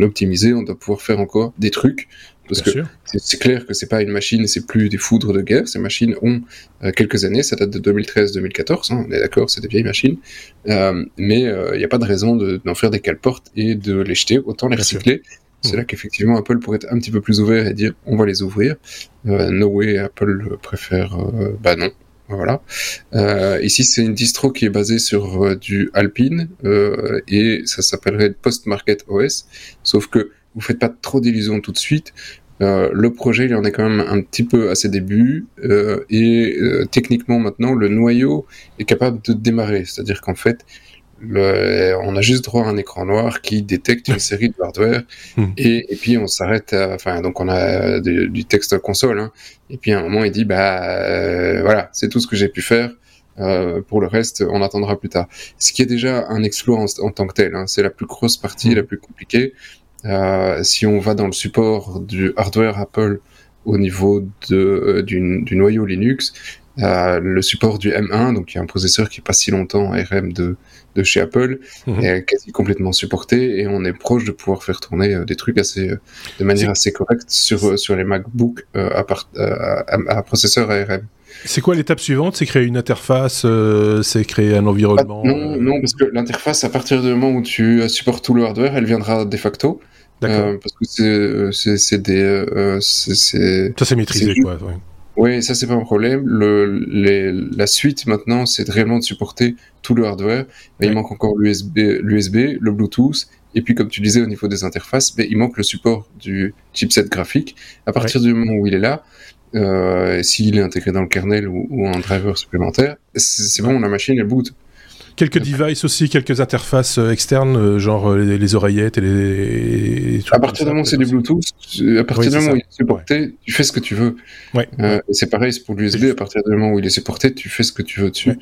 optimisé on doit pouvoir faire encore des trucs parce que c'est clair que c'est pas une machine, c'est plus des foudres de guerre. Ces machines ont euh, quelques années, ça date de 2013-2014, hein, on est d'accord, c'est des vieilles machines. Euh, mais il euh, n'y a pas de raison d'en faire des cale-portes et de les jeter, autant les recycler. C'est mmh. là qu'effectivement Apple pourrait être un petit peu plus ouvert et dire on va les ouvrir. no way, Apple préfère, bah non, voilà. Euh, ici, c'est une distro qui est basée sur du Alpine euh, et ça s'appellerait Post-Market OS. Sauf que vous faites pas trop d'illusions tout de suite. Euh, le projet, il en est quand même un petit peu à ses débuts euh, et euh, techniquement maintenant, le noyau est capable de démarrer. C'est-à-dire qu'en fait, le, on a juste droit à un écran noir qui détecte une série de hardware hmm. et, et, puis on s'arrête. Enfin, donc on a du texte console. Hein, et puis à un moment, il dit bah voilà, c'est tout ce que j'ai pu faire. Euh, pour le reste, on attendra plus tard. Ce qui est déjà un exploit en, en tant que tel. Hein, c'est la plus grosse partie, hmm. la plus compliquée. Euh, si on va dans le support du hardware Apple au niveau de, euh, du, du, noyau Linux, euh, le support du M1, donc il y a un processeur qui est pas si longtemps RM de, de chez Apple, mhm. est quasi complètement supporté et on est proche de pouvoir faire tourner des trucs assez, de manière assez correcte sur, sur les MacBooks à, à, à, processeur ARM. C'est quoi l'étape suivante? C'est créer une interface, euh, c'est créer un environnement ah, non, non, parce que l'interface, à partir du moment où tu supportes tout le hardware, elle viendra de facto. Euh, parce que c'est des. Euh, ça, c'est maîtrisé, quoi. Oui, ça, c'est pas un problème. Le, les, la suite, maintenant, c'est réellement de supporter tout le hardware. Il manque encore l'USB, l'USB, le Bluetooth. Et puis, comme tu disais, au niveau des interfaces, il manque le support du chipset graphique. À partir du moment où il est là, euh, s'il est intégré dans le kernel ou, ou un driver supplémentaire, c'est bon, la machine, elle boot. Quelques devices aussi, quelques interfaces euh, externes, euh, genre euh, les, oreillettes et les. à partir du moment où c'est du Bluetooth, à partir du moment où il est supporté, tu fais ce que tu veux. Ouais. Euh, c'est pareil, c'est pour l'USB. À partir du moment où il est supporté, tu fais ce que tu veux dessus.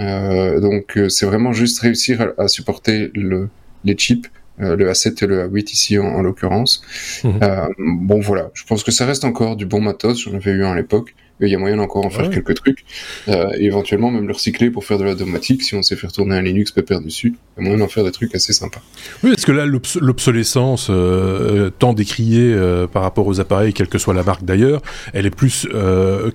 Euh, donc c'est vraiment juste réussir à, à supporter le, les chips euh, le A7 et le A8 ici en, l'occurrence. Mhm. Euh, bon voilà, je pense que ça reste encore du bon matos, j'en avais eu un à l'époque il y a moyen encore en faire quelques trucs, euh, et éventuellement même le recycler pour faire de la domotique, si on sait faire tourner un Linux pépère dessus, il y a moyen d'en faire des trucs assez sympas. Oui, parce que là, l'obsolescence, euh, tant décriée euh, par rapport aux appareils, quelle que soit la marque d'ailleurs, elle est plus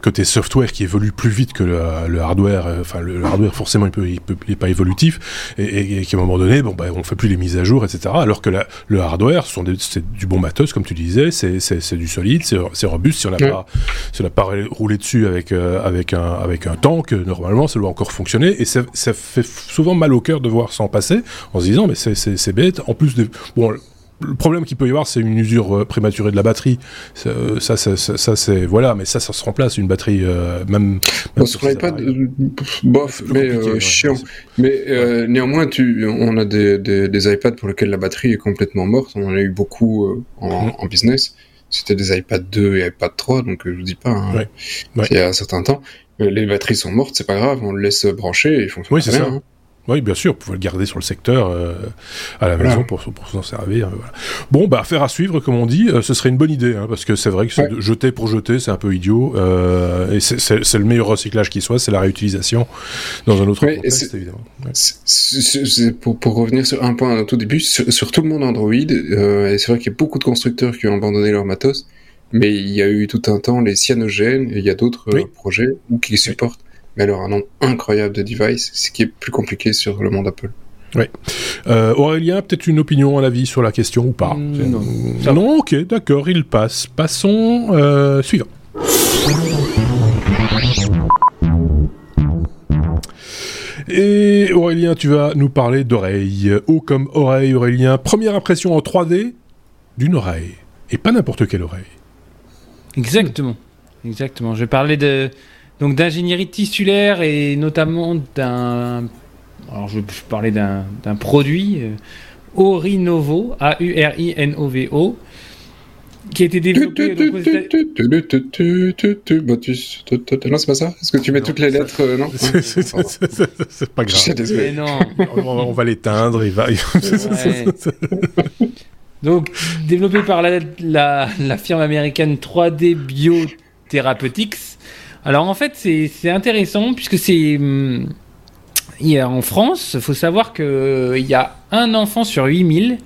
côté software qui évolue plus vite que le, le hardware, enfin le, hardware forcément il, peut, il, peut, il est pas évolutif, et, et, et qu'à un moment donné, bon, bah, on fait plus les mises à jour, etc. Alors que la, le hardware, c'est du bon matos, comme tu disais, c'est du solide, c'est robuste, si on n'a pas, si on pas roulé dessus avec, euh, avec, un, avec un tank, normalement, ça doit encore fonctionner. Et ça, ça fait souvent mal au cœur de voir s'en passer, en se disant, mais c'est bête. En plus de. Bon, le problème qu'il peut y avoir, c'est une usure euh, prématurée de la batterie. Ça, euh, ça, ça, c'est voilà, mais ça, ça se remplace une batterie euh, même. même l'iPad, bof, mais chiant. Mais néanmoins, tu, on a des, des, des, iPads pour lesquels la batterie est complètement morte. On en a eu beaucoup en, mm-hmm. en, business c'était des iPad 2 et iPad 3, donc euh, je vous dis pas, hein, il y a un certain temps. Euh, les batteries sont mortes, c'est pas grave, on le laisse brancher et il fonctionne oui, c'est ça. Hein. Oui, bien sûr, vous pouvez le garder sur le secteur euh, à la maison pour, pour s'en servir. Euh, bon, bah, faire à suivre, comme on dit, euh, ce serait une bonne idée, hein, parce que c'est vrai que jeter pour jeter, c'est un peu idiot. et c'est le meilleur recyclage qui soit, c'est la réutilisation dans un autre contexte, évidemment. pour, pour, revenir sur un point au tout début, sur, tout le monde Android, et c'est vrai qu'il y a beaucoup de constructeurs qui ont abandonné leur matos, mais il y a eu tout un temps les cyanogènes, et il y a d'autres projets ou qui supportent mais elle aura un nombre incroyable de devices, ce qui est plus compliqué sur le monde Apple. Oui. Euh, Aurélien, peut-être une opinion, à vie sur la question ou pas mm, Non. non, ok, d'accord, il passe. Passons euh, suivant. Et Aurélien, tu vas nous parler d'oreille. Haut comme oreille, Aurélien. Première impression en 3D d'une oreille. Et pas n'importe quelle oreille. Exactement. Exactement. Je vais parler de, donc d'ingénierie tissulaire et notamment d'un. Alors je vais parler d'un produit, euh, Orinovo, A-U-R-I-N-O-V-O, qui a été développé. Non, c'est pas ça? Est-ce que tu mets toutes les lettres Non? C'est pas grave. Mais non. On va l'éteindre, il va. Donc, développé par la, la, la firme américaine 3D Biotherapeutics, alors en fait, c'est intéressant puisque c'est. Hum, en France, il faut savoir qu'il euh, y a un enfant sur 8000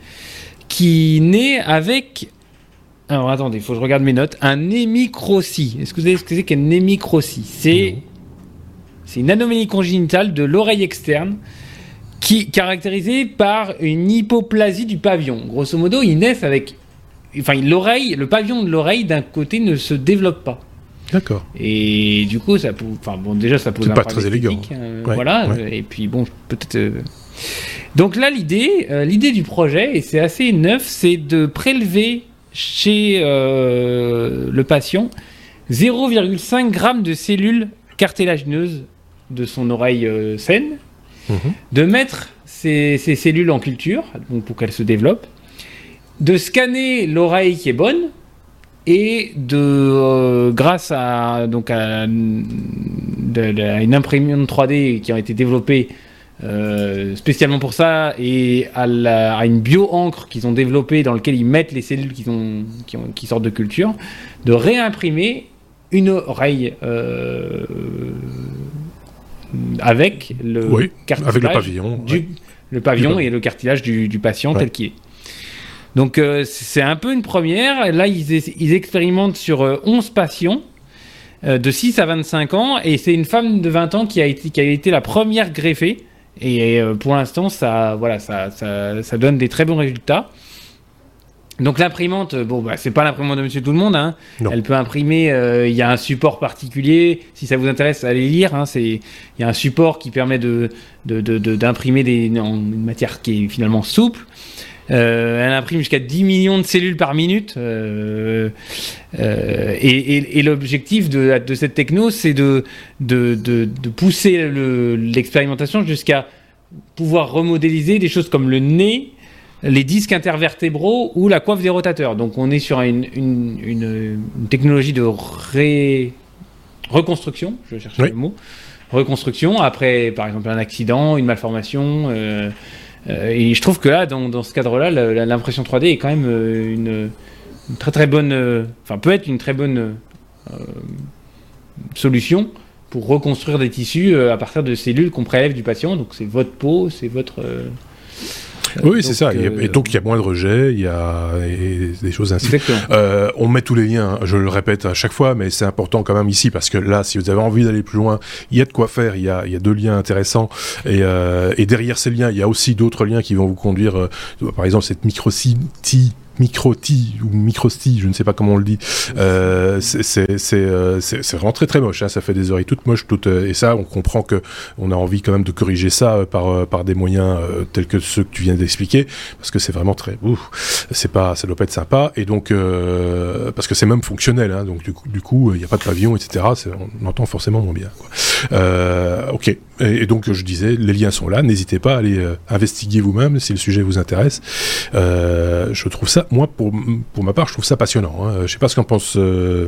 qui naît avec. Alors attendez, il faut que je regarde mes notes. Un hémicrocie. Est-ce que vous savez ce que c'est qu'un hémicrocie? C'est. C'est une anomalie congénitale de l'oreille externe qui caractérisée par une hypoplasie du pavillon. Grosso modo, ils naissent avec. Enfin, l'oreille, le pavillon de l'oreille d'un côté ne se développe pas. D'accord. Et du coup, ça, enfin bon, déjà ça pose un pas très élégant. Euh, voilà. Et puis bon, peut-être. Euh, donc là, l'idée, euh, l'idée du projet, et c'est assez neuf, c'est de prélever chez le patient 0,5 g de cellules cartilagineuses de son oreille saine, mhm. de mettre ces, ces, cellules en culture, donc pour qu'elles se développent, de scanner l'oreille qui est bonne et de euh, grâce à donc à, une imprimante 3D qui a été développée euh, spécialement pour ça et à, à une bio-encre qu'ils ont développée dans lequel ils mettent les cellules qui, ont, qui, sortent de culture, de réimprimer une oreille euh, avec le avec le pavillon, du, le pavillon et le cartilage du, patient tel qu'il est. Donc euh, c'est un peu une première. Là, ils, expérimentent sur 11 euh, patients euh, de 6 à 25 ans et c'est une femme de 20 ans qui a été, qui a été la première greffée. Et pour l'instant, ça, voilà, ça, ça, donne des très bons résultats. Donc l'imprimante, bon, bah, c'est pas l'imprimante de Monsieur Tout le Monde. Hein. Elle peut imprimer. Il y a un support particulier. Si ça vous intéresse, allez lire. Hein. C'est il y a un support qui permet de d'imprimer de, une matière qui est finalement souple. Euh, elle imprime jusqu'à 10 millions de cellules par minute. Euh, euh, et, l'objectif de, cette techno, c'est de, de, pousser l'expérimentation jusqu'à pouvoir remodéliser des choses comme le nez, les disques intervertébraux ou la coiffe des rotateurs. Donc on est sur une, technologie de reconstruction, je cherche le mot, reconstruction après par exemple un accident, une malformation. Euh, et je trouve que là, dans, ce cadre-là, l'impression 3D est quand même euh, une, très très bonne, euh, enfin peut être une très bonne solution pour reconstruire des tissus à partir de cellules qu'on prélève du patient. Donc c'est votre peau, c'est votre oui, c'est ça. et donc il y a moins de rejets, il y a des choses ainsi. Euh, on met tous les liens. Je le répète à chaque fois, mais c'est important quand même ici parce que là, si vous avez envie d'aller plus loin, il y a de quoi faire. Il y a, il y a deux liens intéressants et, euh, et derrière ces liens, il y a aussi d'autres liens qui vont vous conduire. Euh, par exemple, cette micro-site micro-ti ou micro-sti, je ne sais pas comment on le dit. Euh, euh, c'est vraiment très très moche. Hein. Ça fait des oreilles toutes moches, toutes euh, et ça, on comprend que on a envie quand même de corriger ça par par des moyens tels que ceux que tu viens d'expliquer, parce que c'est vraiment très, c'est pas, ça doit pas être sympa. Et donc parce que c'est même fonctionnel, hein. donc du coup, du coup, il n'y a pas de pavillon, etc. On entend forcément moins bien. Quoi. ok. Et, donc je disais, les liens sont là. N'hésitez pas à aller investiguer vous-même si le sujet vous intéresse. je trouve ça moi, pour, pour ma part, je trouve ça passionnant. Hein. Je sais pas ce qu'en pense euh,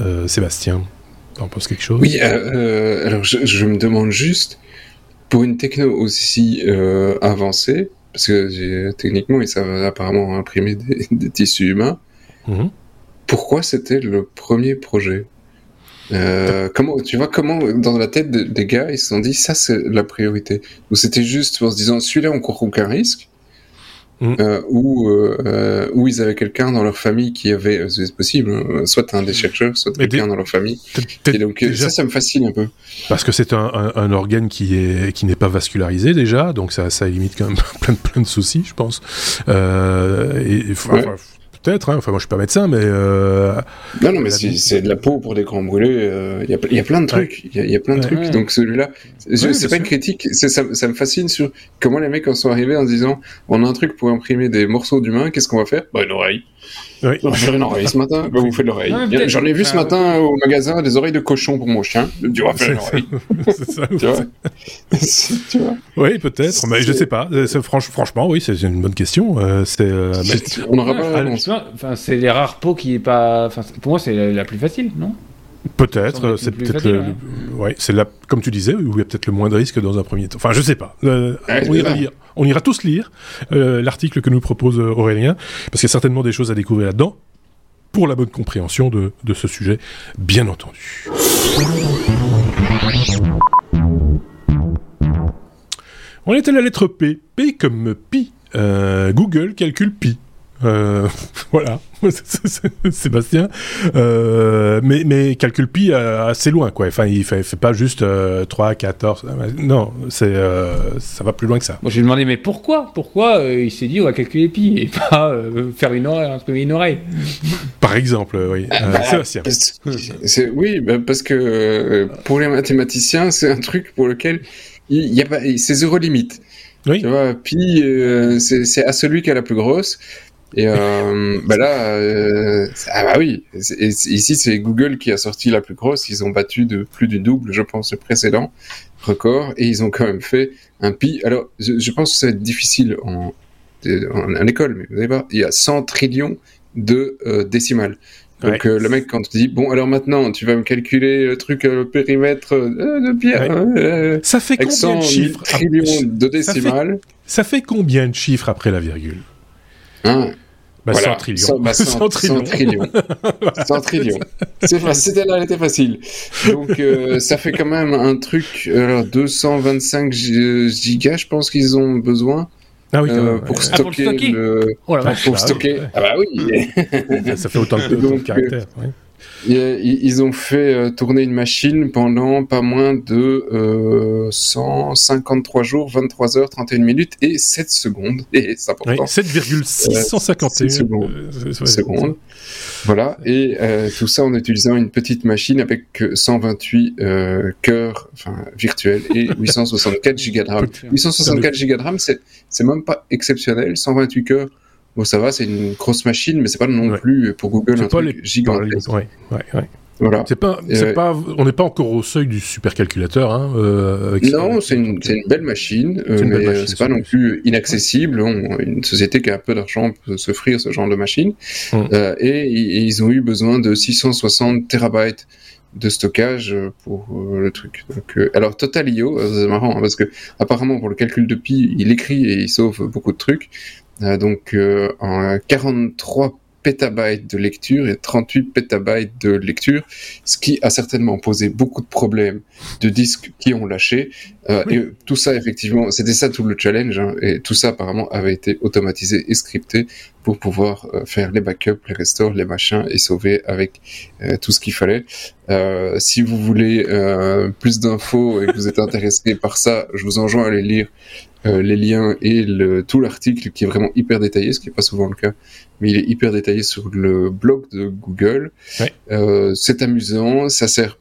euh, Sébastien. en penses quelque chose? Oui, euh, alors je, me demande juste, pour une techno aussi euh, avancée, parce que techniquement, ils savent apparemment imprimer des, tissus humains, mhm. pourquoi c'était le premier projet? Euh, comment, tu vois, comment dans la tête des gars, ils se sont dit ça c'est la priorité Ou c'était juste en se disant celui-là on court aucun risque Mm. Euh, où, euh, où ils avaient quelqu'un dans leur famille qui avait, c'est possible, hein, soit un des chercheurs, soit quelqu'un dans leur famille. Et donc ça, ça me fascine un peu. Parce que c'est un, un, organe qui est qui n'est pas vascularisé déjà, donc ça, ça limite quand même plein, plein de soucis, je pense. Et, peut-être. Hein. Enfin, moi, je suis pas médecin, mais. Euh... Non, non, mais c'est de la peau pour des grands brûlés. Euh, il y, a, y, a plein de trucs. Il y, a plein de trucs. Donc celui-là, c'est pas une critique. Ça, ça, me fascine sur comment les mecs en sont arrivés en disant on a un truc pour imprimer des morceaux d'humain. Qu'est-ce qu'on va faire? Bah une oreille. Oui. On va faire une oreille ce matin. Bah, vous faites l'oreille. J'en ai vu ce matin au magasin des oreilles de cochon pour mon chien. Tu vas faire une oreille. c'est ça. tu, vois tu vois Oui, peut-être. Mais je sais pas. franchement, oui, c'est une bonne question. Euh, c'est. Euh, on n'aura pas Enfin, c'est les rares peaux qui est pas. Enfin, pour moi, c'est la plus facile, non? Peut-être, c'est peut-être le, ouais, c'est là, comme tu disais, où il y a peut-être le moins de risques dans un premier temps. Enfin, je sais pas. Euh, on, ira lire. on ira tous lire euh, l'article que nous propose euh, Aurélien, parce qu'il y a certainement des choses à découvrir là-dedans, pour la bonne compréhension de, de ce sujet, bien entendu. On est à la lettre P. P comme pi. Google calcule pi. Euh, voilà, Sébastien. Euh, mais, mais calcule pi assez loin, quoi. Enfin, il fait, fait pas juste 3, 14. Non, c'est, euh, ça va plus loin que ça. Moi, j'ai demandé, mais pourquoi? Pourquoi il s'est dit, on va calculer pi et pas faire une oreille, une oreille? Par exemple, oui. Ah, bah, Sébastien. C'est, oui, bah, parce que pour les mathématiciens, c'est un truc pour lequel il y a pas, c'est zéro limite. Oui. Tu vois, pi, c'est à celui qui a la plus grosse. Et euh, bah là, euh, ah bah oui, ici c'est Google qui a sorti la plus grosse. Ils ont battu de plus du double, je pense, le précédent record, et ils ont quand même fait un pi. Alors, je, pense que ça va être difficile en, en, école, mais vous savez pas, il y a 100 trillions de euh, décimales. Donc euh, le mec quand tu dis bon alors maintenant tu vas me calculer le truc le périmètre de Pierre ça fait combien de chiffres trillions de décimales. ça fait combien de chiffres après la virgule? Hein bah, 100 trillions. 100, bah, 100, 100 trillions. 100 trillions. 100 trillions. C'était là, elle était facile. Donc, euh, ça fait quand même un truc, alors 225 gigas, je pense qu'ils ont besoin. Ah oui, euh, pour, stocker ah, pour, stocker le... oh, la pour stocker. Ah, bah oui. ça fait autant de, Donc, de caractères. Euh, ils ont fait euh, tourner une machine pendant pas moins de 153 euh, jours, 23 heures, 31 minutes et 7 secondes. Et c'est important. 7,651 euh, secondes. Voilà. Et tout ça en utilisant une petite machine avec 128 cœurs enfin, virtuels et 864 gigas de RAM. 864 gigas de RAM, c'est même pas exceptionnel. 128 cœurs Bon, ça va, c'est une grosse machine, mais c'est pas non plus pour Google un truc gigantesque. Ouais, ouais, ouais. Voilà. C'est pas, c'est pas, on n'est pas encore au seuil du supercalculateur. Hein, euh, non, c'est une, une, belle machine, euh, mais euh, c'est pas non plus inaccessible. une société qui a un peu d'argent peut s'offrir ce genre de machine. Hum. Euh, et, et, ils ont eu besoin de 660 terabytes de stockage pour le truc. Donc, alors Total.io, c'est marrant hein, parce que apparemment pour le calcul de pi, il écrit et il sauve beaucoup de trucs. Euh, donc euh, en 43 pétabytes de lecture et 38 pétabytes de lecture, ce qui a certainement posé beaucoup de problèmes de disques qui ont lâché. Euh, Et tout ça, effectivement, c'était ça tout le challenge. Hein, et tout ça, apparemment, avait été automatisé et scripté pour pouvoir euh, faire les backups, les restores, les machins et sauver avec euh, tout ce qu'il fallait. Euh, si vous voulez plus d'infos et que vous êtes intéressé par ça, je vous enjoins à aller lire les liens et le, tout l'article qui est vraiment hyper détaillé, ce qui n'est pas souvent le cas, mais il est hyper détaillé sur le blog de Google. c'est amusant, ça sert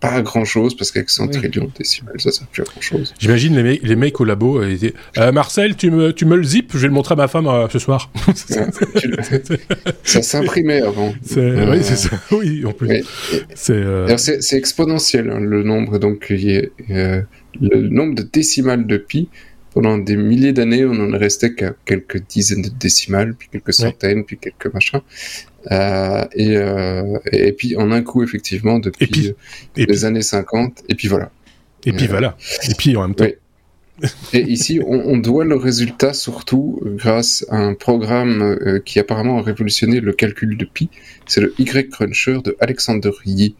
pas à grand chose parce qu'avec 100 trillions décimales, ça sert plus à grand chose. J'imagine les, mecs, les mecs au labo euh, étaient euh, Marcel, tu me, tu me le zip, je vais le montrer à ma femme euh, ce soir. ça s'imprimait avant. Oui, c'est ça. Oui, en plus. C'est exponentiel hein, le nombre, donc le nombre de décimales de pi pendant des milliers d'années, on en est resté qu'à quelques dizaines de décimales, puis quelques centaines, puis quelques machins. Euh, et, euh, et, puis en un coup, effectivement, depuis euh, les années 50, et puis voilà. Et puis voilà. Et puis en même temps. Et ici, on, doit le résultat surtout grâce à un programme qui apparemment a révolutionné le calcul de pi. C'est le Y Cruncher de Alexander Yi.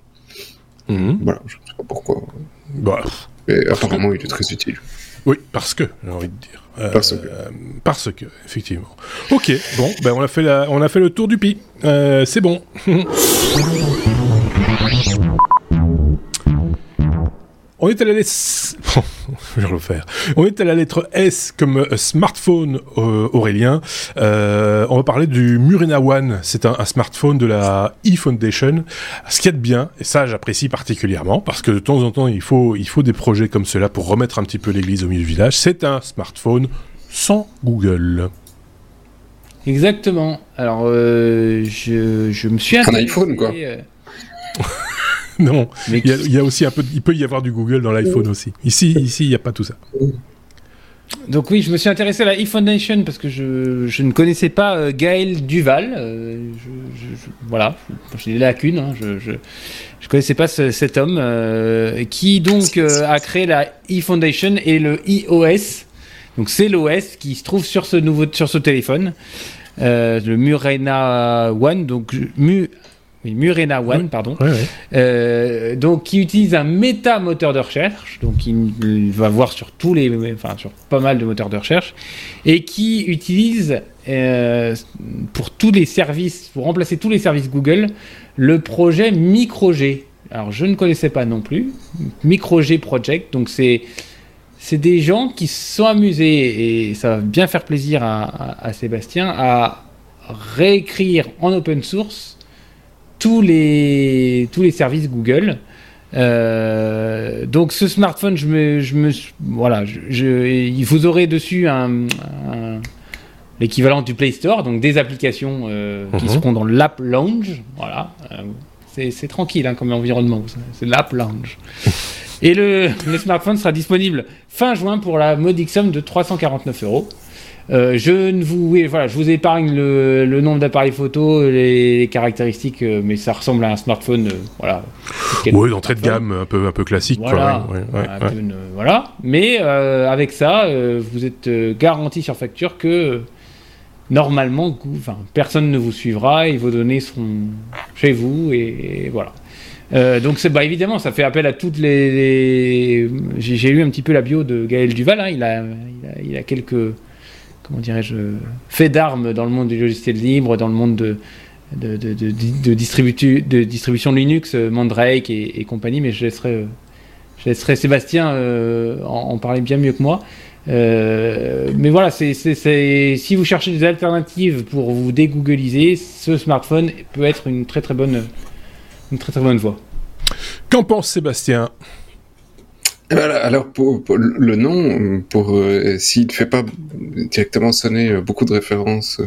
Mhm. Voilà, je ne sais pas pourquoi. Bah, Mais apparemment, il est très utile. Oui, parce que, j'ai envie de dire. Euh, parce que. parce que, effectivement. Ok, bon, ben on a fait, la, on a fait le tour du pi. Euh, c'est bon. On est à la lettre... je vais refaire. On est à la lettre S comme euh, smartphone euh, Aurélien. Euh, on va parler du Murena One. C'est un, smartphone de la e-Foundation. Ce qu'il y a de bien, et ça j'apprécie particulièrement, parce que de temps en temps il faut, il faut des projets comme cela pour remettre un petit peu l'église au milieu du village. C'est un smartphone sans Google. Exactement. Alors, je, je, me suis... Un iPhone, quoi. non, il y, a, aussi un peu, il peut y avoir du Google dans l'iPhone aussi. Ici, ici, il n'y a pas tout ça. Donc oui, je me suis intéressé à la eFoundation parce que je, je, ne connaissais pas euh, Gaël Duval. Euh, je, voilà, j'ai des lacunes. Hein, je, je, connaissais pas cet homme euh, qui donc a créé la eFoundation et le iOS. Donc c'est l'OS qui se trouve sur ce nouveau sur ce téléphone, le Murena One. Donc Mu Murena One, pardon, euh, donc qui utilise un méta moteur de recherche, donc il, va voir sur tous les, enfin sur pas mal de moteurs de recherche, et qui utilise euh, pour tous les services, pour remplacer tous les services Google, le projet MicroG. Alors je ne connaissais pas non plus. MicroG Project, donc c'est c'est des gens qui se sont amusés et ça va bien faire plaisir à Sébastien à réécrire en open source tous les, tous les services Google. Euh, donc ce smartphone, je me, je me voilà, je, vous aurez dessus un, l'équivalent du Play Store, donc des applications euh, qui mhm. seront dans l'App Lounge. Voilà, euh, c'est tranquille hein, comme environnement, c'est l'App Lounge. Et le, le, smartphone sera disponible fin juin pour la modique somme de 349 euros. Euh, je ne vous, voilà, je vous épargne le, nombre d'appareils photo, les, caractéristiques, euh, mais ça ressemble à un smartphone, euh, voilà. Oui, d'entrée de gamme un peu, un peu classique. Voilà. voilà. Mais avec ça, vous êtes garanti sur facture que normalement, enfin, personne ne vous suivra, et vos données seront chez vous, et, voilà. donc c'est bah évidemment ça fait appel à toutes les, j'ai lu un petit peu la bio de Gaël Duval hein. il, a, il a quelques comment dirais-je, fait d'armes dans le monde du logiciel libre, dans le monde de, de, de, distribution Linux, euh, Mandrake et, compagnie, mais je laisserai, euh, Sébastien euh, en, parler bien mieux que moi. mais voilà, si vous cherchez des alternatives pour vous dégoogliser, ce smartphone peut être une très très bonne, une très très bonne voie. Qu'en pense Sébastien? Alors pour, le nom, pour euh, s'il ne fait pas directement sonner euh, beaucoup de références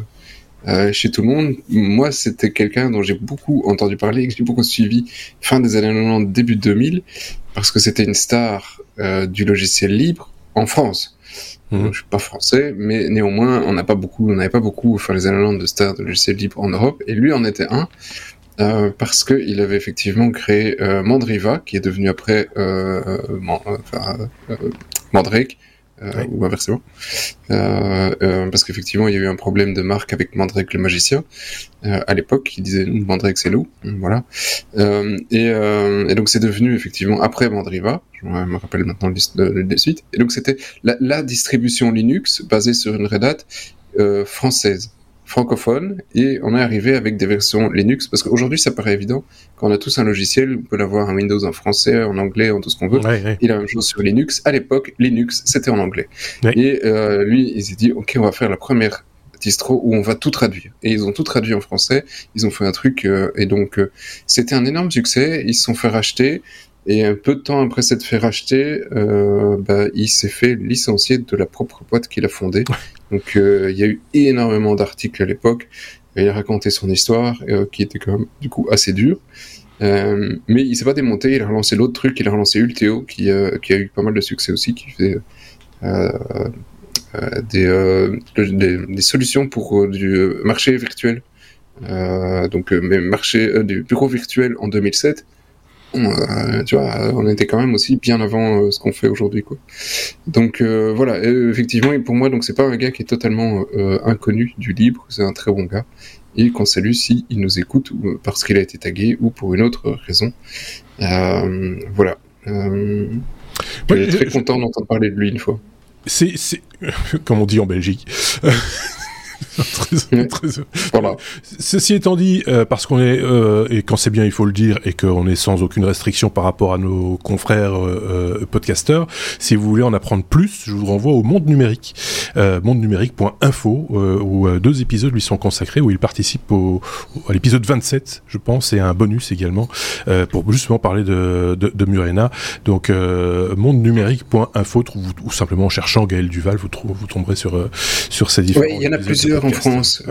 euh, chez tout le monde, moi c'était quelqu'un dont j'ai beaucoup entendu parler et que j'ai beaucoup suivi fin des années 90, début 2000, parce que c'était une star du logiciel libre en France. Je mhm. je suis pas français, mais néanmoins on n'a pas beaucoup, on n'avait pas beaucoup, fin les années 90 de stars de logiciel libre en Europe, et lui en était un. Euh, parce qu'il avait effectivement créé euh, Mandriva, qui est devenu après euh, Mandrake, ou inversement. parce qu'effectivement, il y a eu un problème de marque avec Mandrake le magicien. à l'époque, il disait Mandrake c'est loup, voilà. Et, et, donc c'est devenu effectivement après Mandriva, je me rappelle maintenant le suite. Et donc c'était la, la, distribution Linux basée sur une Red Hat française francophone et on est arrivé avec des versions Linux parce qu'aujourd'hui ça paraît évident. Quand on a tous un logiciel on peut l'avoir un Windows en français en anglais en tout ce qu'on veut. Il a la même chose sur Linux. À l'époque Linux c'était en anglais. Et euh, lui il s'est dit ok on va faire la première distro où on va tout traduire. Et ils ont tout traduit en français. Ils ont fait un truc euh, et donc euh, c'était un énorme succès. Ils se sont fait racheter et un peu de temps après s'être fait racheter, euh, bah, il s'est fait licencier de la propre boîte qu'il a fondée. Donc euh, il y a eu énormément d'articles à l'époque. Il a raconté son histoire, euh, qui était quand même du coup assez dur. Euh, mais il s'est pas démonté, il a relancé l'autre truc, il a relancé Ulteo, qui, qui a eu pas mal de succès aussi, qui fait des, des, des, solutions pour du marché virtuel. donc, mais marché du bureau virtuel en 2007 on, tu vois, on était quand même aussi bien avant ce qu'on fait aujourd'hui, quoi. Donc voilà, effectivement, pour moi, donc c'est pas un gars qui est totalement inconnu du libre, c'est un très bon gars et qu'on salue s'il il nous écoute parce qu'il a été tagué ou pour une autre raison. voilà. Euh, je très content d'entendre parler de lui une fois. C'est, comme on dit en Belgique. Ceci étant dit, euh, parce qu'on est euh, et quand c'est bien, il faut le dire, et qu'on est sans aucune restriction par rapport à nos confrères euh, podcasteurs, si vous voulez en apprendre plus, je vous renvoie au Monde Numérique, monde numérique.info, où deux épisodes lui sont consacrés, où il participe au, à l'épisode 27, je pense, et à un bonus également pour justement parler de, de, de Murena. Donc monde numérique.info, ou simplement en cherchant Gaël Duval, vous, vous tomberez sur sur ces différents. il y en a plusieurs en France.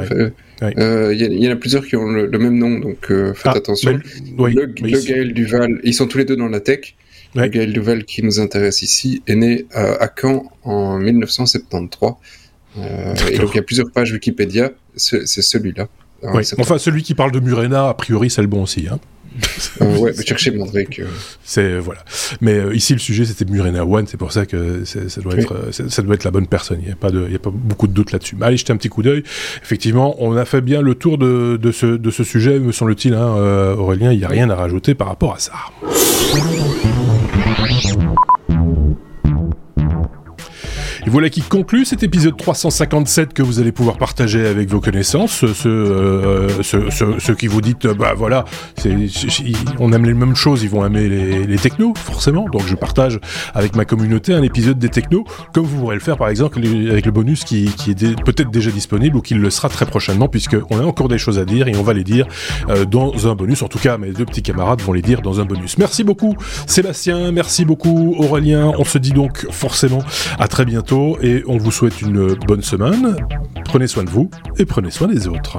Il euh, y, en a plusieurs qui ont le, même nom, donc euh, faites ah, attention. le, Gaël Duval, ils sont tous les deux dans la tech. Le Gaël Duval qui nous intéresse ici est né à Caen en 1973. Euh, et donc il y a plusieurs pages Wikipédia, c'est celui-là. Enfin, celui qui parle de Murena, a priori, c'est le bon aussi. Hein. Euh, ouais, chercher Mandrake. C'est voilà. Mais euh, ici le sujet c'était Murena One, c'est pour ça que ça doit être euh, ça doit être la bonne personne. Il n'y a pas de il y a pas beaucoup de doute là-dessus. allez jeter un petit coup d'œil. Effectivement, on a fait bien le tour de, de ce de ce sujet, me semble-t-il. Hein, Aurélien, il n'y a rien à rajouter par rapport à ça. Et voilà qui conclut cet épisode 357 que vous allez pouvoir partager avec vos connaissances, ceux, euh, qui vous dites, bah voilà, on aime les mêmes choses, ils vont aimer les, technos, forcément. Donc je partage avec ma communauté un épisode des technos, comme vous pourrez le faire par exemple avec le bonus qui, qui est peut-être déjà disponible ou qui le sera très prochainement, puisqu'on a encore des choses à dire et on va les dire euh, dans un bonus. En tout cas, mes deux petits camarades vont les dire dans un bonus. Merci beaucoup Sébastien, merci beaucoup Aurélien. On se dit donc forcément à très bientôt et on vous souhaite une bonne semaine. Prenez soin de vous et prenez soin des autres.